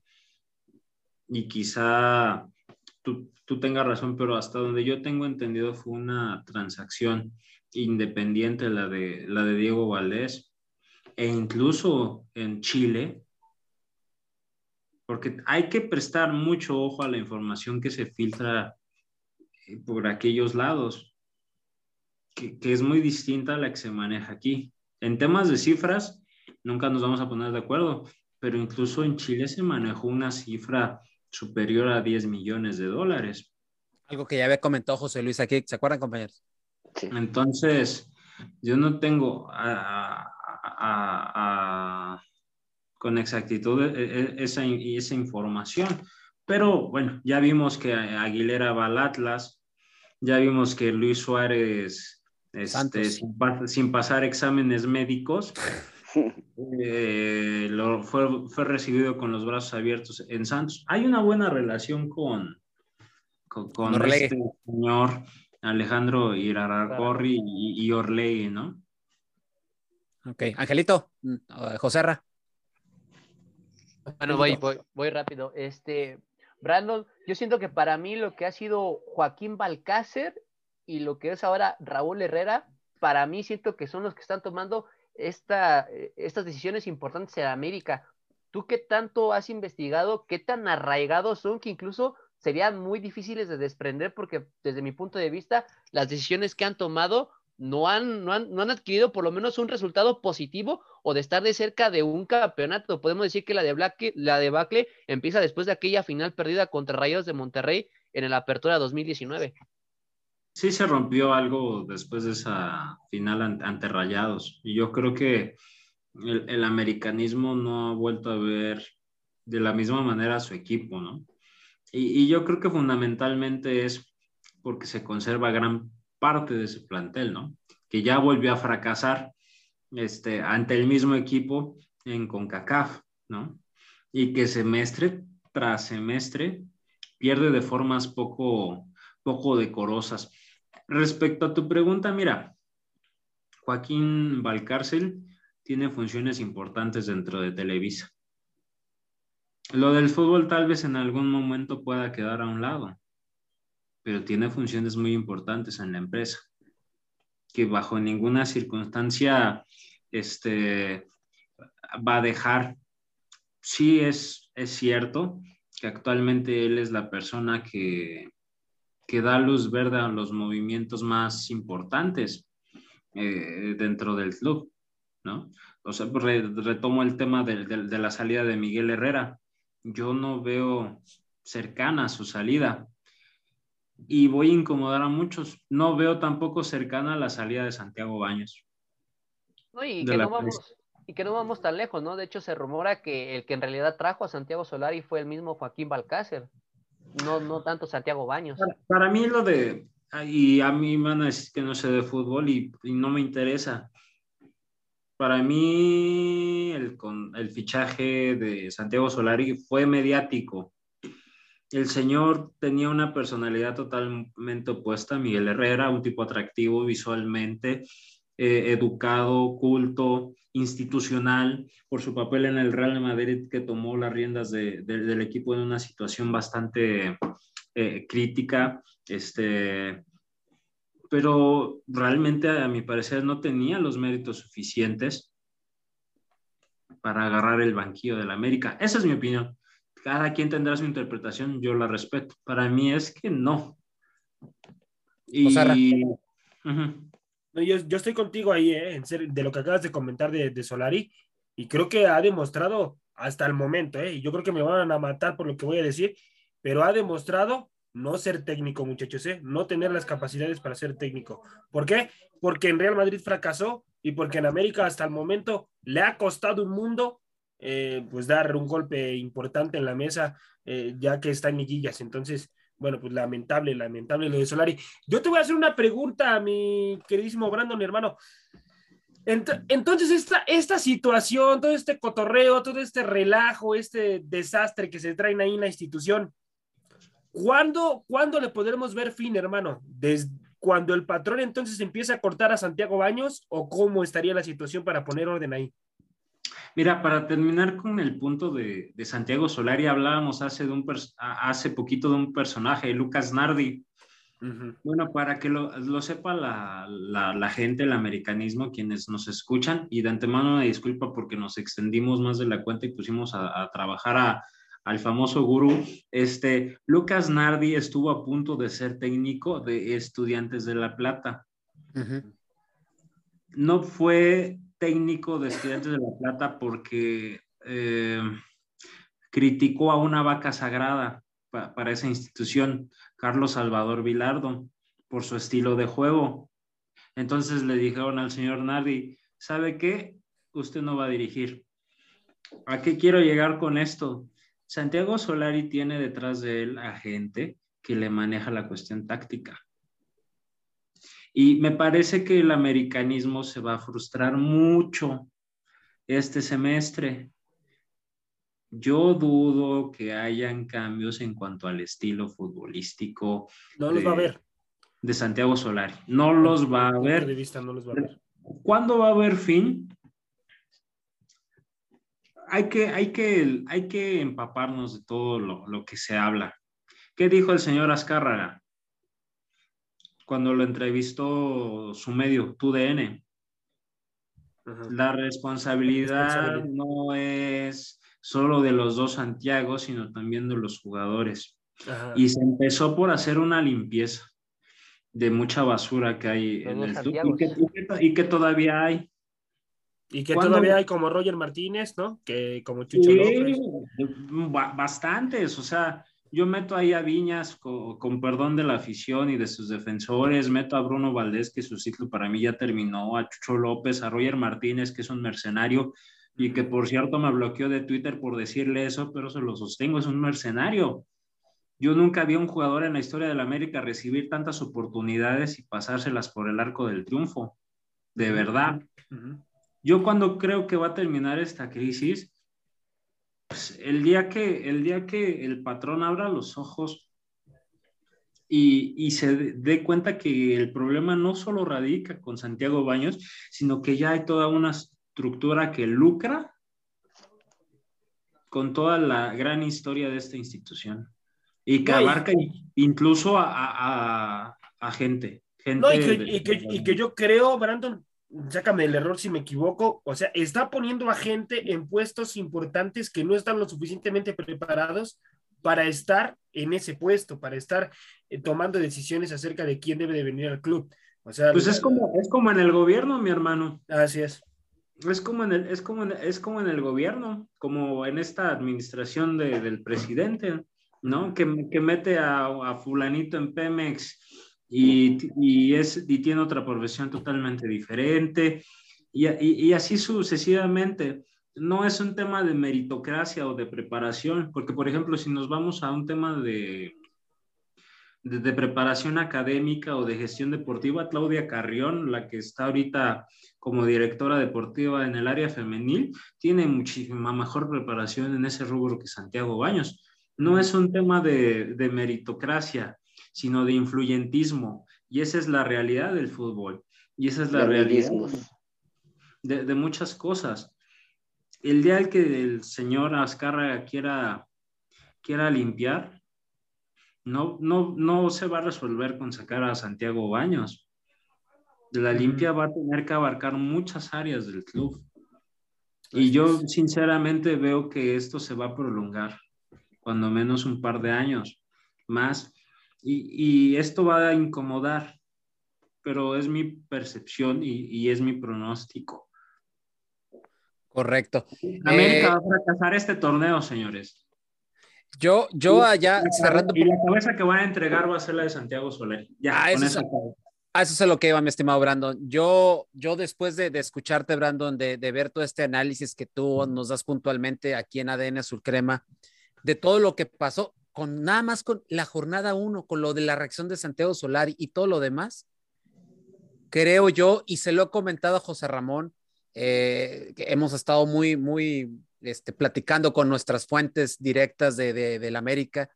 y quizá tú, tú tengas razón, pero hasta donde yo tengo entendido fue una transacción independiente, la de, la de Diego Valdés, e incluso en Chile, porque hay que prestar mucho ojo a la información que se filtra por aquellos lados, que, que, es muy distinta a la que se maneja aquí. En temas de cifras, nunca nos vamos a poner de acuerdo, pero incluso en Chile se manejó una cifra superior a 10 millones de dólares. Algo que ya había comentado José Luis aquí, ¿se acuerdan, compañeros? Sí. Entonces, Yo no tengo a- a- a- con exactitud e- e- esa, esa información, pero bueno, ya vimos que Aguilera va al Atlas, ya vimos que Luis Suárez, este, sin, sin pasar exámenes médicos, eh, lo- fue, fue recibido con los brazos abiertos en Santos. Hay una buena relación con, con, este señor Alejandro Iraragorri y, y Orlegui, ¿no? Ok, Angelito, mm, uh, Joserra. Bueno, voy, voy, voy rápido. Este, Brandon, yo siento que para mí lo que ha sido Joaquín Balcácer y lo que es ahora Raúl Herrera, para mí siento que son los que están tomando esta, eh, estas decisiones importantes en América. ¿Tú qué tanto has investigado? ¿Qué tan arraigados son que incluso serían muy difíciles de desprender? Porque desde mi punto de vista, las decisiones que han tomado no han, no han, no han adquirido por lo menos un resultado positivo o de estar de cerca de un campeonato. Podemos decir que la de Black, la de Bacle empieza después de aquella final perdida contra Rayados de Monterrey en la Apertura 2019. Sí se rompió algo después de esa final an- ante Rayados. Y yo creo que el, americanismo no ha vuelto a ver de la misma manera a su equipo, ¿no? Y, y yo creo que fundamentalmente es porque se conserva gran parte de ese plantel, ¿no? Que ya volvió a fracasar este, ante el mismo equipo en CONCACAF, ¿no? Y que semestre tras semestre pierde de formas poco, poco decorosas. Respecto a tu pregunta, mira, Joaquín Valcárcel tiene funciones importantes dentro de Televisa. Lo del fútbol tal vez en algún momento pueda quedar a un lado, pero tiene funciones muy importantes en la empresa, que bajo ninguna circunstancia este, va a dejar. Sí es, es cierto que actualmente él es la persona que, que da luz verde a los movimientos más importantes eh, dentro del club, ¿no? O sea, re, retomo el tema de, de, de, la salida de Miguel Herrera. Yo no veo cercana su salida y voy a incomodar a muchos. No veo tampoco cercana la salida de Santiago Baños. No, y, que no vamos, y que no vamos tan lejos, ¿no? De hecho, se rumora que el que en realidad trajo a Santiago Solari fue el mismo Joaquín Balcácer, no, no tanto Santiago Baños. Para, mí lo de, y a mí van a decir que no sé de fútbol y, y no me interesa. Para mí el, con, el fichaje de Santiago Solari fue mediático. El señor tenía una personalidad totalmente opuesta a Miguel Herrera, un tipo atractivo visualmente, eh, educado, culto, institucional, por su papel en el Real Madrid que tomó las riendas de, de, del equipo en una situación bastante eh, crítica, este, pero realmente a mi parecer no tenía los méritos suficientes para agarrar el banquillo del América. Esa es mi opinión. Cada quien tendrá su interpretación, yo la respeto. Para mí es que no. Y... O sea, uh -huh. Yo, estoy contigo ahí, ¿eh? en serio, de lo que acabas de comentar de, de, Solari, y creo que ha demostrado hasta el momento, ¿eh? y yo creo que me van a matar por lo que voy a decir, pero ha demostrado no ser técnico, muchachos, ¿eh? no tener las capacidades para ser técnico. ¿Por qué? Porque en Real Madrid fracasó y porque en América hasta el momento le ha costado un mundo eh, pues dar un golpe importante en la mesa, ya que está en liguillas. Entonces, bueno, pues lamentable, lamentable lo de Solari. Yo te voy a hacer una pregunta, mi queridísimo Brandon, mi hermano. Ent entonces, esta, esta situación, todo este cotorreo, todo este relajo, este desastre que se traen ahí en la institución, ¿cuándo, ¿cuándo le podremos ver fin, hermano? ¿Desde cuando el patrón entonces empieza a cortar a Santiago Baños o cómo estaría la situación para poner orden ahí? Mira, para terminar con el punto de, de Santiago Solari, hablábamos hace, de un hace poquito de un personaje, Lucas Nardi. Uh -huh. Bueno, para que lo, lo sepa la, la, la, gente, el americanismo, quienes nos escuchan, y de antemano una disculpa porque nos extendimos más de la cuenta y pusimos a, a trabajar a, al famoso gurú. Este, Lucas Nardi estuvo a punto de ser técnico de Estudiantes de La Plata. Uh -huh. No fue técnico de Estudiantes de La Plata porque eh, criticó a una vaca sagrada pa para esa institución, Carlos Salvador Vilardo, por su estilo de juego. Entonces le dijeron al señor Nardi, ¿sabe qué? Usted no va a dirigir. ¿A qué quiero llegar con esto? Santiago Solari tiene detrás de él a gente que le maneja la cuestión táctica. Y me parece que el americanismo se va a frustrar mucho este semestre. Yo dudo que hayan cambios en cuanto al estilo futbolístico. No los va a ver. De Santiago Solari. No los va a ver. De vista no los va a ver. ¿Cuándo va a haber fin? Hay que, hay que, hay que empaparnos de todo lo, lo que se habla. ¿Qué dijo el señor Azcárraga? Cuando lo entrevistó su medio, TUDN. Ajá. La responsabilidad Responsabilidad. no es solo de los dos Santiago, sino también de los jugadores. Ajá. Y se empezó por hacer una limpieza de mucha basura que hay en el y que, y que- todavía hay. Y que ¿Cuándo? todavía hay como Roger Martínez, ¿no? Que como Chucho Sí, López. ba- bastantes, o sea, yo meto ahí a Viñas co- con, perdón de la afición y de sus defensores, meto a Bruno Valdés, que su ciclo para mí ya terminó, a Chucho López, a Roger Martínez, que es un mercenario y que por cierto me bloqueó de Twitter por decirle eso, pero se lo sostengo, es un mercenario. Yo nunca vi a un jugador en la historia del América recibir tantas oportunidades y pasárselas por el arco del triunfo. De verdad. Yo cuando creo que va a terminar esta crisis, pues, el, día que, el día que el patrón abra los ojos y, y se dé- cuenta que el problema no solo radica con Santiago Baños, sino que ya hay toda una estructura que lucra con toda la gran historia de esta institución y que No, y- abarca incluso a, a- a- a gente. gente No, y que, de- y que- y que yo creo, Brandon, sácame el error si me equivoco, o sea, está poniendo a gente en puestos importantes que no están lo suficientemente preparados para estar en ese puesto, para estar eh, tomando decisiones acerca de quién debe de venir al club. O sea, Pues la- es como, es como en el gobierno, mi hermano. Así es. Es como en el, es como en, es como en el gobierno, como en esta administración de- del presidente, ¿no? Que, que mete a, a fulanito en Pemex y, y, es, y tiene otra profesión totalmente diferente y, y- así sucesivamente. No es un tema de meritocracia o de preparación, porque por ejemplo, si nos vamos a un tema de, de, de preparación académica o de gestión deportiva, Claudia Carrión, la que está ahorita como directora deportiva en el área femenil, tiene muchísima mejor preparación en ese rubro que Santiago Baños. No es un tema de, de meritocracia, sino de influyentismo. Y esa es la realidad del fútbol. Y esa es la realidad de, de muchas cosas. El día en que el señor Azcárraga quiera, quiera limpiar, no, no, no se va a resolver con sacar a Santiago Baños. La limpia va a tener que abarcar muchas áreas del club. Y yo sinceramente veo que esto se va a prolongar, cuando menos un par de años más. Y, y esto va a incomodar, pero es mi percepción y, y es mi pronóstico. Correcto. América Eh, va a fracasar este torneo, señores. Yo, yo allá Y cerrando. Y la cabeza que van a entregar va a ser la de Santiago Soler. Ya, Ah, con eso eso es- acabo. A eso es a lo que iba, mi estimado Brandon. Yo, yo después de, de escucharte, Brandon, de, de ver todo este análisis que tú nos das puntualmente aquí en ADN Azul Crema, de todo lo que pasó, con nada más con la jornada uno, con lo de la reacción de Santiago Solari y todo lo demás, creo yo, y se lo he comentado a José Ramón, eh, que hemos estado muy, muy este, platicando con nuestras fuentes directas de, de, del América.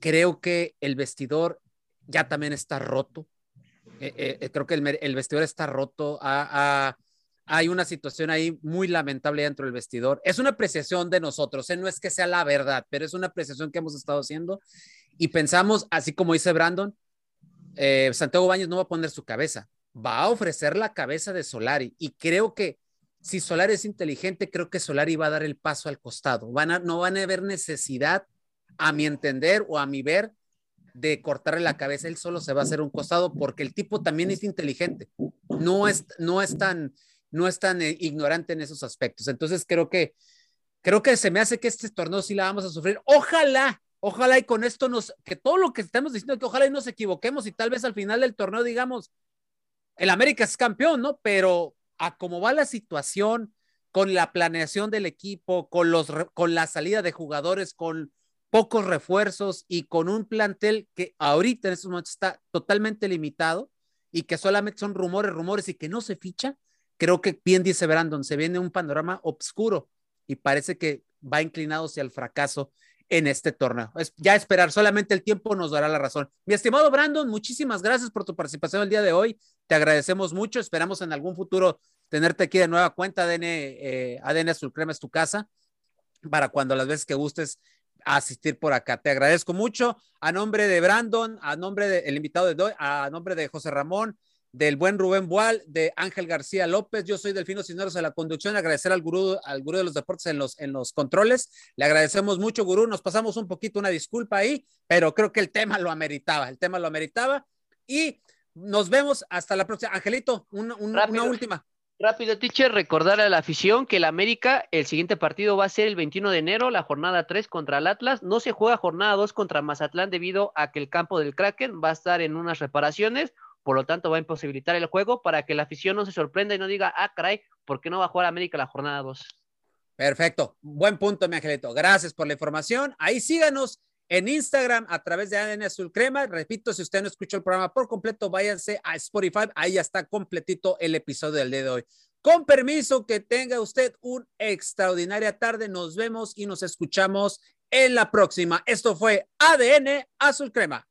Creo que el vestidor ya también está roto. Eh, eh, creo que el, vestidor está roto. Hay una situación ahí muy lamentable dentro del vestidor. Es una apreciación de nosotros, ¿eh? no es que sea la verdad, pero es una apreciación que hemos estado haciendo y pensamos, así como dice Brandon, eh, Santiago Baños no va a poner su cabeza, va a ofrecer la cabeza de Solari y creo que si Solari es inteligente, creo que Solari va a dar el paso al costado. No van a haber necesidad, a mi entender o a mi ver, de cortarle la cabeza, él solo se va a hacer un costado porque el tipo también es inteligente, no es, no es tan, no es tan eh, ignorante en esos aspectos. Entonces creo que, creo que se me hace que este torneo sí la vamos a sufrir. Ojalá, ojalá y con esto nos, que todo lo que estamos diciendo, que ojalá y nos equivoquemos y tal vez al final del torneo digamos, el América es campeón, ¿no? Pero a cómo va la situación, con la planeación del equipo, con, los, con la salida de jugadores, con pocos refuerzos y con un plantel que ahorita en estos momentos está totalmente limitado y que solamente son rumores, rumores y que no se ficha, creo que bien dice Brandon, se viene un panorama oscuro y parece que va inclinado hacia el fracaso en este torneo. Ya esperar, solamente el tiempo nos dará la razón. Mi estimado Brandon, muchísimas gracias por tu participación el día de hoy. Te agradecemos mucho. Esperamos en algún futuro tenerte aquí de nueva cuenta. ADN, eh, ADN es tu casa para cuando las veces que gustes asistir por acá. Te agradezco mucho. A nombre de Brandon, a nombre del invitado de hoy, a nombre de José Ramón, del buen Rubén Boal, de Ángel García López. Yo soy Delfino Cisneros de la conducción. Agradecer al gurú, al gurú de los deportes en los, en los controles. Le agradecemos mucho, gurú. Nos pasamos un poquito, una disculpa ahí, pero creo que el tema lo ameritaba. El tema lo ameritaba. Y nos vemos hasta la próxima. Angelito, una, una última. Rápido, teacher, recordar a la afición que el América, el siguiente partido va a ser el 21 de enero, la jornada 3 contra el Atlas. No se juega jornada 2 contra Mazatlán debido a que el campo del Kraken va a estar en unas reparaciones por lo tanto va a imposibilitar el juego para que la afición no se sorprenda y no diga, ah, caray, ¿por qué no va a jugar América la jornada 2? Perfecto, buen punto, mi angelito. Gracias por la información. Ahí síganos en Instagram a través de ADN Azul Crema. Repito, si usted no escuchó el programa por completo, váyanse a Spotify. Ahí ya está completito el episodio del día de hoy. Con permiso, que tenga usted una extraordinaria tarde. Nos vemos y nos escuchamos en la próxima. Esto fue ADN Azul Crema.